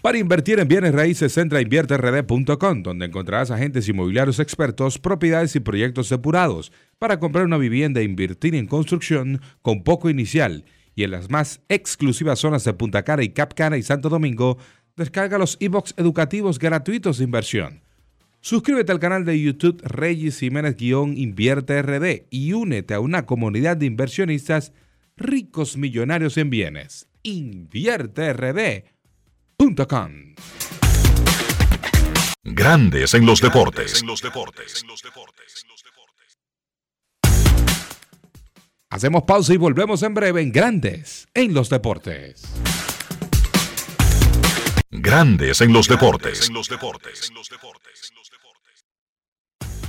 Para invertir en bienes raíces, entra a invierterd.com, donde encontrarás agentes inmobiliarios expertos, propiedades y proyectos depurados para comprar una vivienda e invertir en construcción con poco inicial. Y en las más exclusivas zonas de Punta Cana y Cap Cana y Santo Domingo, descarga los e-books educativos gratuitos de inversión. Suscríbete al canal de YouTube Reyes Jiménez-Invierte RD y únete a una comunidad de inversionistas ricos millonarios en bienes. Grandes en los deportes. Hacemos pausa y volvemos en breve en Grandes en los deportes. Grandes en los deportes.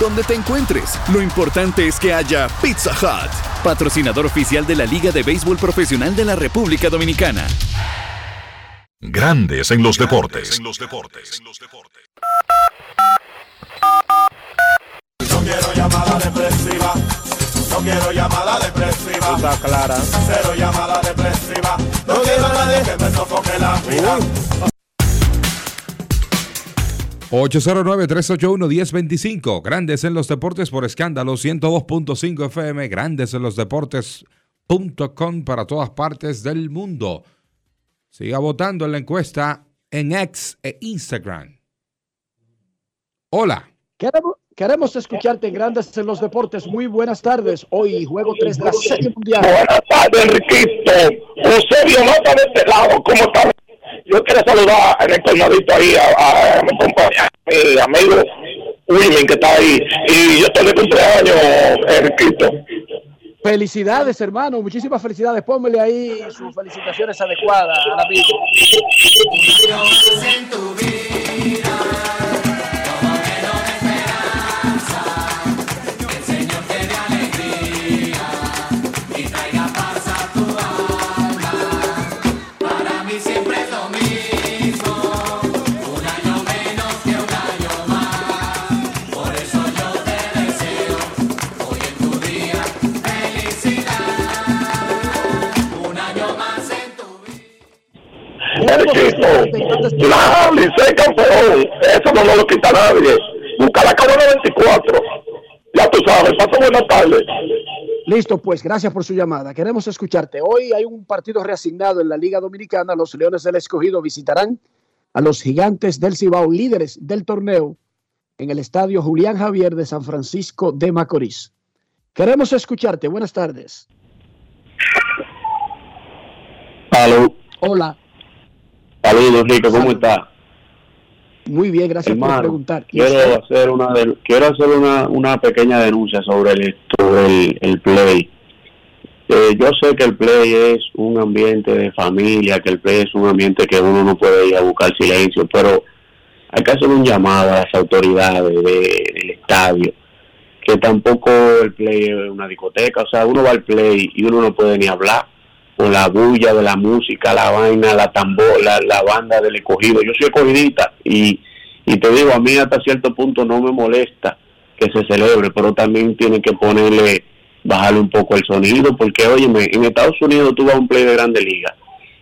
Donde te encuentres, lo importante es que haya Pizza Hut, patrocinador oficial de la Liga de Béisbol Profesional de la República Dominicana. Grandes en los deportes. No quiero llamada depresiva. No quiero llamada depresiva. Está clara. Cero llamada depresiva. No quiero a nadie que me sofoque la vida. 809-381-1025. Grandes en los deportes por escándalo 102.5 FM. Grandes en los deportes.com para todas partes del mundo. Siga votando en la encuesta en X e Instagram. Hola. Queremos, queremos escucharte en Grandes en los Deportes. Muy buenas tardes. Hoy juego 3 de la Serie Mundial. Buenas tardes, Enriquito. Eusebio Mata de este lado. ¿Cómo está? Yo quiero saludar en el tornadito ahí a, a, a mi compañero, a mi amigo Wilmin que está ahí. Y yo estoy de cumpleaños, Enriquito. Felicidades, hermano. Muchísimas felicidades. Pónmele ahí sus felicitaciones adecuadas al amigo. en tu vida, Lo quita nadie. Busca la cámara 24. Ya tú sabes. Pasa buenas tardes. Listo, pues gracias por su llamada. Queremos escucharte. Hoy hay un partido reasignado en la Liga Dominicana. Los Leones del Escogido visitarán a los Gigantes del Cibao, líderes del torneo, en el estadio Julián Javier de San Francisco de Macorís. Queremos escucharte. Buenas tardes. Salud. Hola. Saludos, Enrique. ¿Cómo estás? Muy bien, gracias por preguntar. ¿Y quiero hacer una de- quiero hacer una, una pequeña denuncia sobre el sobre el, el play. Eh, yo sé que el play es un ambiente de familia, que el play es un ambiente que uno no puede ir a buscar silencio, pero hay que hacer un llamado a las autoridades de- del estadio, que tampoco el play es una discoteca, o sea, uno va al play y uno no puede ni hablar con la bulla de la música, la vaina, la tambor, la, la banda del escogido. Yo soy escogidita y, y te digo, a mí hasta cierto punto no me molesta que se celebre, pero también tienen que ponerle, bajarle un poco el sonido, porque óyeme, en Estados Unidos tú vas a un play de grande liga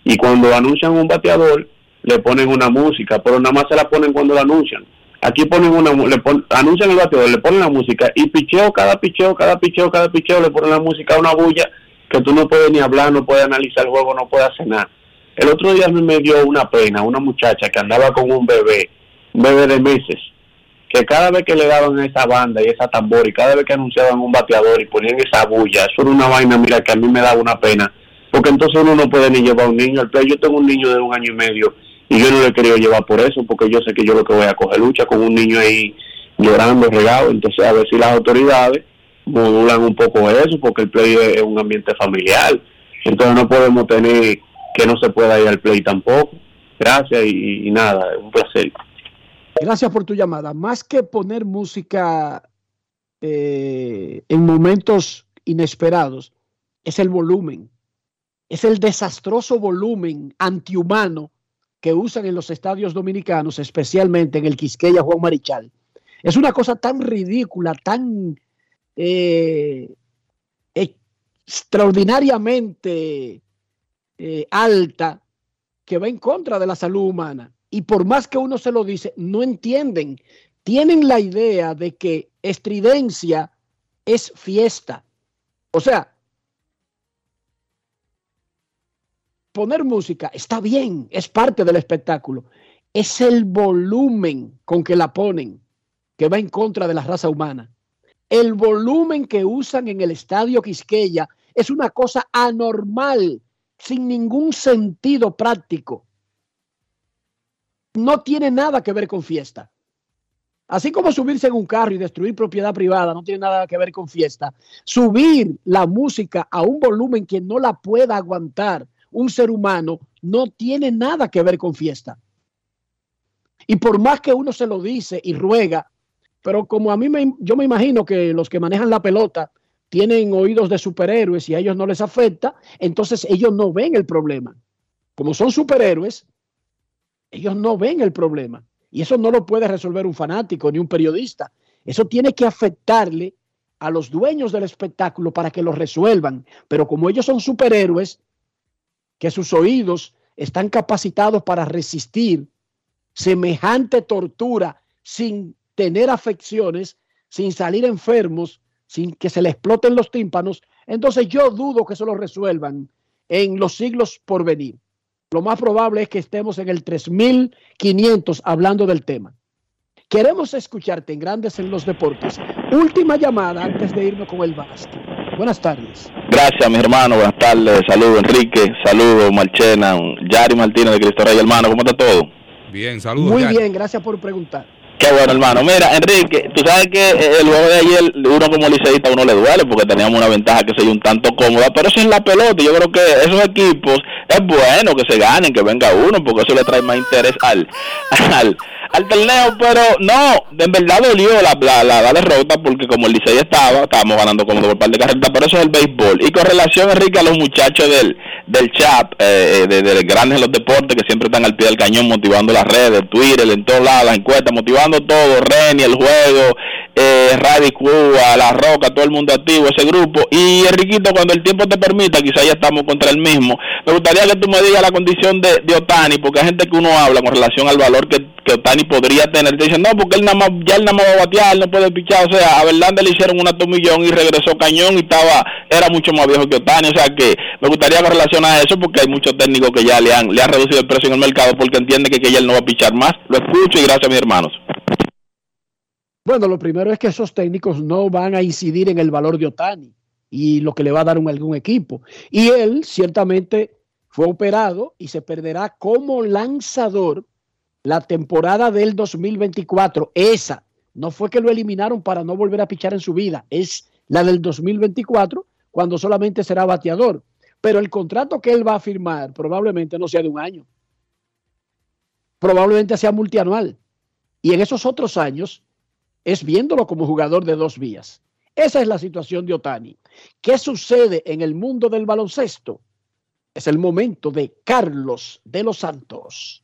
y cuando anuncian un bateador le ponen una música, pero nada más se la ponen cuando la anuncian. Aquí ponen una, le pon- anuncian el bateador, le ponen la música y picheo, cada picheo, cada picheo, cada picheo, le ponen la música a una bulla que tú no puedes ni hablar, no puedes analizar el juego, no puedes hacer nada. El otro día a mí me dio una pena, una muchacha que andaba con un bebé, bebé de meses, que cada vez que le daban esa banda y esa tambor y cada vez que anunciaban un bateador y ponían esa bulla, eso era una vaina, mira, que a mí me daba una pena, porque entonces uno no puede ni llevar a un niño al play. Yo tengo un niño de un año y medio y yo no le querido llevar por eso, porque yo sé que yo lo que voy a coger lucha con un niño ahí llorando, regado, entonces a ver si las autoridades modulan un poco eso, porque el play es un ambiente familiar, entonces no podemos tener que no se pueda ir al play tampoco. Gracias y, y nada, un placer. Gracias por tu llamada. Más que poner música eh, en momentos inesperados, es el volumen. Es el desastroso volumen antihumano que usan en los estadios dominicanos, especialmente en el Quisqueya Juan Marichal. Es una cosa tan ridícula, tan eh, extraordinariamente eh, alta que va en contra de la salud humana. Y por más que uno se lo dice, no entienden. Tienen la idea de que estridencia es fiesta. O sea, poner música está bien, es parte del espectáculo. Es el volumen con que la ponen que va en contra de la raza humana. El volumen que usan en el estadio Quisqueya es una cosa anormal, sin ningún sentido práctico. No tiene nada que ver con fiesta. Así como subirse en un carro y destruir propiedad privada no tiene nada que ver con fiesta, subir la música a un volumen que no la pueda aguantar un ser humano no tiene nada que ver con fiesta. Y por más que uno se lo dice y ruega, pero como a mí me, yo me imagino que los que manejan la pelota tienen oídos de superhéroes y a ellos no les afecta, entonces ellos no ven el problema. Como son superhéroes, ellos no ven el problema. Y eso no lo puede resolver un fanático ni un periodista. Eso tiene que afectarle a los dueños del espectáculo para que lo resuelvan. Pero como ellos son superhéroes, que sus oídos están capacitados para resistir semejante tortura sin tener afecciones, sin salir enfermos, sin que se le exploten los tímpanos, entonces yo dudo que eso lo resuelvan en los siglos por venir. Lo más probable es que estemos en el 3500 hablando del tema. Queremos escucharte en Grandes en los Deportes. Última llamada antes de irnos con el básquet. Buenas tardes. Gracias, mi hermano. Buenas tardes. Saludos, Enrique. Saludos, Marchena. Yari Martínez de Cristo Rey, hermano. ¿Cómo está todo? Bien, saludos. Muy Yari. bien, gracias por preguntar. Bueno, hermano. Mira, Enrique, tú sabes que eh, el juego de ayer, uno como liceísta, uno le duele porque teníamos una ventaja que se un tanto cómoda, pero eso es la pelota. Yo creo que esos equipos es bueno que se ganen, que venga uno, porque eso le trae más interés al, al, al torneo. Pero no, en verdad dolió la, la, la, derrota porque como el estaba, estábamos ganando como por par de carreras, pero eso es el béisbol. Y con relación, Enrique, a los muchachos del, del chat, eh, de, de grandes en los deportes, que siempre están al pie del cañón motivando las redes, Twitter, en todos lados, las encuestas, motivando todo, Reni, el juego, eh, Radi Cuba, La Roca, todo el mundo activo, ese grupo. Y Enriquito, cuando el tiempo te permita, quizá ya estamos contra el mismo. Me gustaría que tú me digas la condición de, de Otani, porque hay gente que uno habla con relación al valor que, que Otani podría tener. Te dicen, no, porque él nada más, ya él nada va a batear, él no puede pichar. O sea, a Verlander le hicieron un millón y regresó cañón y estaba, era mucho más viejo que Otani. O sea que me gustaría con relación a eso, porque hay muchos técnicos que ya le han, le han reducido el precio en el mercado porque entienden que, que ya él no va a pichar más. Lo escucho y gracias, mis hermanos. Bueno, lo primero es que esos técnicos no van a incidir en el valor de Otani y lo que le va a dar un, algún equipo. Y él ciertamente fue operado y se perderá como lanzador la temporada del 2024. Esa no fue que lo eliminaron para no volver a pichar en su vida, es la del 2024 cuando solamente será bateador. Pero el contrato que él va a firmar probablemente no sea de un año. Probablemente sea multianual. Y en esos otros años es viéndolo como jugador de dos vías. Esa es la situación de Otani. ¿Qué sucede en el mundo del baloncesto? Es el momento de Carlos de los Santos.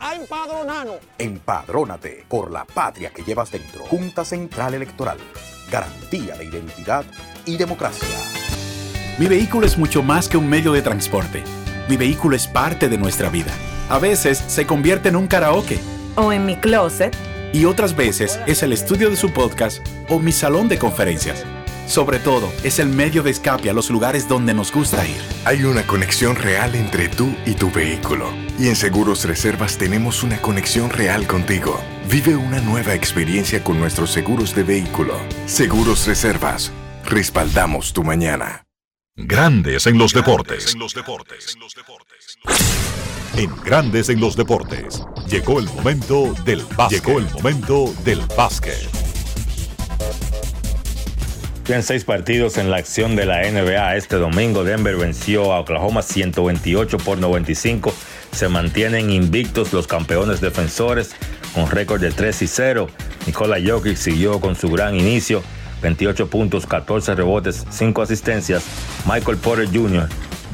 a empadronarnos. Empadrónate por la patria que llevas dentro. Junta Central Electoral. Garantía de identidad y democracia. Mi vehículo es mucho más que un medio de transporte. Mi vehículo es parte de nuestra vida. A veces se convierte en un karaoke. O en mi closet. Y otras veces es el estudio de su podcast o mi salón de conferencias. Sobre todo, es el medio de escape a los lugares donde nos gusta ir. Hay una conexión real entre tú y tu vehículo. Y en Seguros Reservas tenemos una conexión real contigo. Vive una nueva experiencia con nuestros seguros de vehículo. Seguros Reservas. Respaldamos tu mañana. Grandes en los deportes. En Grandes en los deportes. Llegó el momento del básquet. Llegó el momento del básquet. En seis partidos en la acción de la NBA este domingo, Denver venció a Oklahoma 128 por 95. Se mantienen invictos los campeones defensores con récord de 3 y 0. Nikola Jokic siguió con su gran inicio, 28 puntos, 14 rebotes, 5 asistencias. Michael Porter Jr.,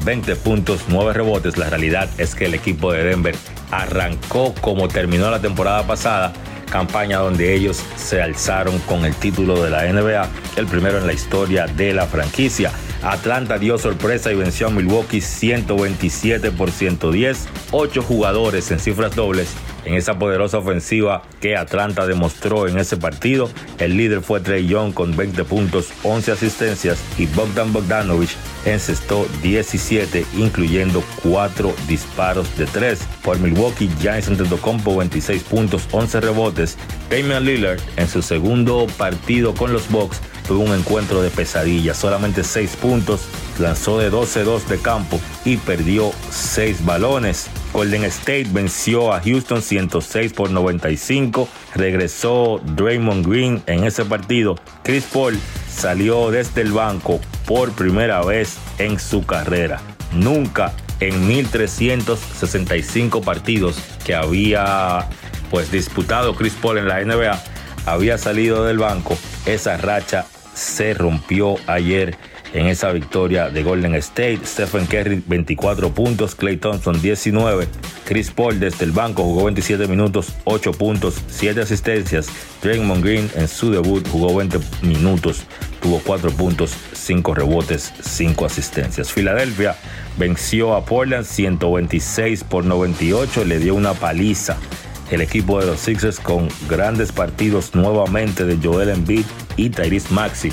20 puntos, 9 rebotes. La realidad es que el equipo de Denver arrancó como terminó la temporada pasada campaña donde ellos se alzaron con el título de la NBA, el primero en la historia de la franquicia. Atlanta dio sorpresa y venció a Milwaukee 127 por 110, ocho jugadores en cifras dobles en esa poderosa ofensiva que Atlanta demostró en ese partido. El líder fue Trey Young con 20 puntos, 11 asistencias y Bogdan Bogdanovich encestó 17, incluyendo 4 disparos de 3. Por Milwaukee, Giants Antetokounmpo 26 puntos, 11 rebotes. Damian Lillard en su segundo partido con los Bucks tuvo un encuentro de pesadilla, solamente 6 puntos, lanzó de 12-2 de campo y perdió 6 balones. Golden State venció a Houston 106 por 95. Regresó Draymond Green en ese partido. Chris Paul salió desde el banco por primera vez en su carrera. Nunca en 1365 partidos que había pues disputado Chris Paul en la NBA había salido del banco. Esa racha se rompió ayer en esa victoria de Golden State. Stephen Curry 24 puntos, Clay Thompson 19, Chris Paul desde el banco jugó 27 minutos, 8 puntos, 7 asistencias. Draymond Green en su debut jugó 20 minutos, tuvo 4 puntos, 5 rebotes, 5 asistencias. Filadelfia venció a Portland 126 por 98, le dio una paliza el equipo de los Sixers con grandes partidos nuevamente de Joel Embiid y Tyrese Maxey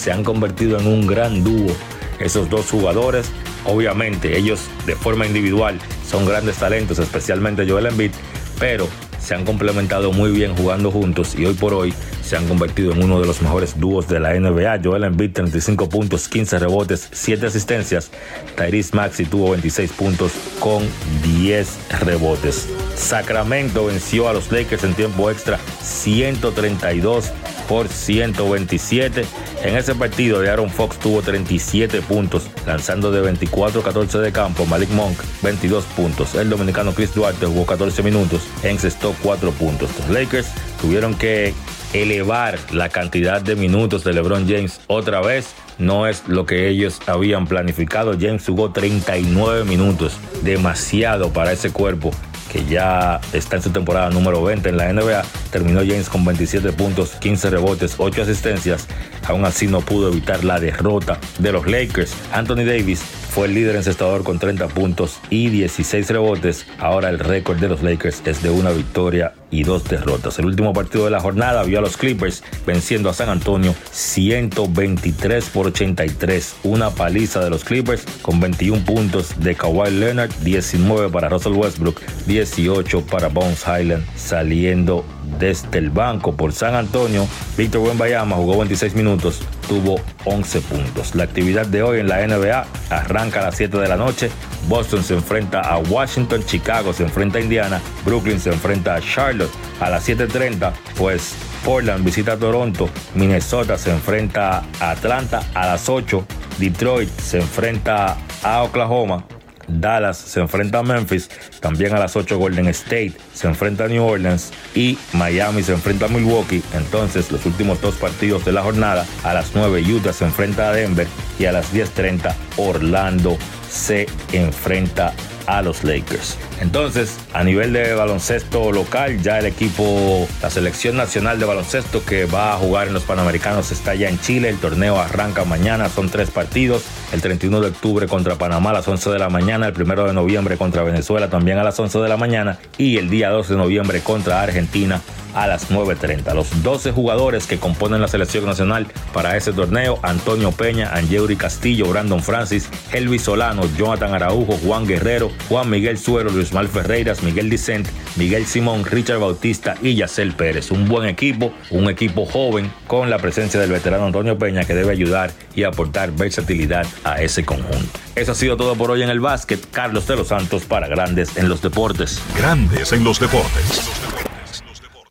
se han convertido en un gran dúo. Esos dos jugadores, obviamente ellos de forma individual son grandes talentos, especialmente Joel Embiid, pero se han complementado muy bien jugando juntos y hoy por hoy se han convertido en uno de los mejores dúos de la NBA. Joel Embiid 35 puntos, 15 rebotes, 7 asistencias. Tyrese Maxey tuvo 26 puntos con 10 rebotes. Sacramento venció a los Lakers en tiempo extra 132 por 127. En ese partido de Aaron Fox tuvo 37 puntos, lanzando de 24-14 de campo. Malik Monk 22 puntos. El dominicano Chris Duarte jugó 14 minutos, encestó 4 puntos. Los Lakers tuvieron que elevar la cantidad de minutos de LeBron James otra vez. No es lo que ellos habían planificado. James jugó 39 minutos, demasiado para ese cuerpo que ya está en su temporada número 20 en la NBA. Terminó James con 27 puntos, 15 rebotes, 8 asistencias. Aún así no pudo evitar la derrota de los Lakers. Anthony Davis fue el líder encestador con 30 puntos y 16 rebotes. Ahora el récord de los Lakers es de una victoria y dos derrotas. El último partido de la jornada vio a los Clippers venciendo a San Antonio 123 por 83. Una paliza de los Clippers con 21 puntos de Kawhi Leonard, 19 para Russell Westbrook, 18 para Bones Highland saliendo desde el banco por San Antonio. Víctor Wembayama jugó 26 minutos, tuvo 11 puntos. La actividad de hoy en la NBA arranca a las 7 de la noche. Boston se enfrenta a Washington, Chicago se enfrenta a Indiana, Brooklyn se enfrenta a Charlotte a las 7.30, pues Portland visita a Toronto, Minnesota se enfrenta a Atlanta a las 8, Detroit se enfrenta a Oklahoma, Dallas se enfrenta a Memphis, también a las 8 Golden State se enfrenta a New Orleans y Miami se enfrenta a Milwaukee. Entonces los últimos dos partidos de la jornada, a las 9 Utah se enfrenta a Denver y a las 10.30 Orlando se enfrenta a los Lakers. Entonces, a nivel de baloncesto local, ya el equipo, la selección nacional de baloncesto que va a jugar en los Panamericanos está ya en Chile. El torneo arranca mañana, son tres partidos. El 31 de octubre contra Panamá a las 11 de la mañana, el 1 de noviembre contra Venezuela también a las 11 de la mañana y el día 12 de noviembre contra Argentina a las 9.30. Los 12 jugadores que componen la selección nacional para ese torneo, Antonio Peña, Angeuri Castillo, Brandon Francis, Elvis Solano, Jonathan Araujo, Juan Guerrero, Juan Miguel Suero, Luis Mal Ferreiras, Miguel Dicent, Miguel Simón, Richard Bautista y Yacel Pérez. Un buen equipo, un equipo joven con la presencia del veterano Antonio Peña que debe ayudar y aportar versatilidad a ese conjunto. Eso ha sido todo por hoy en el básquet. Carlos de los Santos para Grandes en los Deportes. Grandes en los deportes.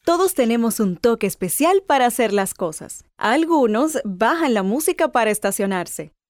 Todos tenemos un toque especial para hacer las cosas. Algunos bajan la música para estacionarse.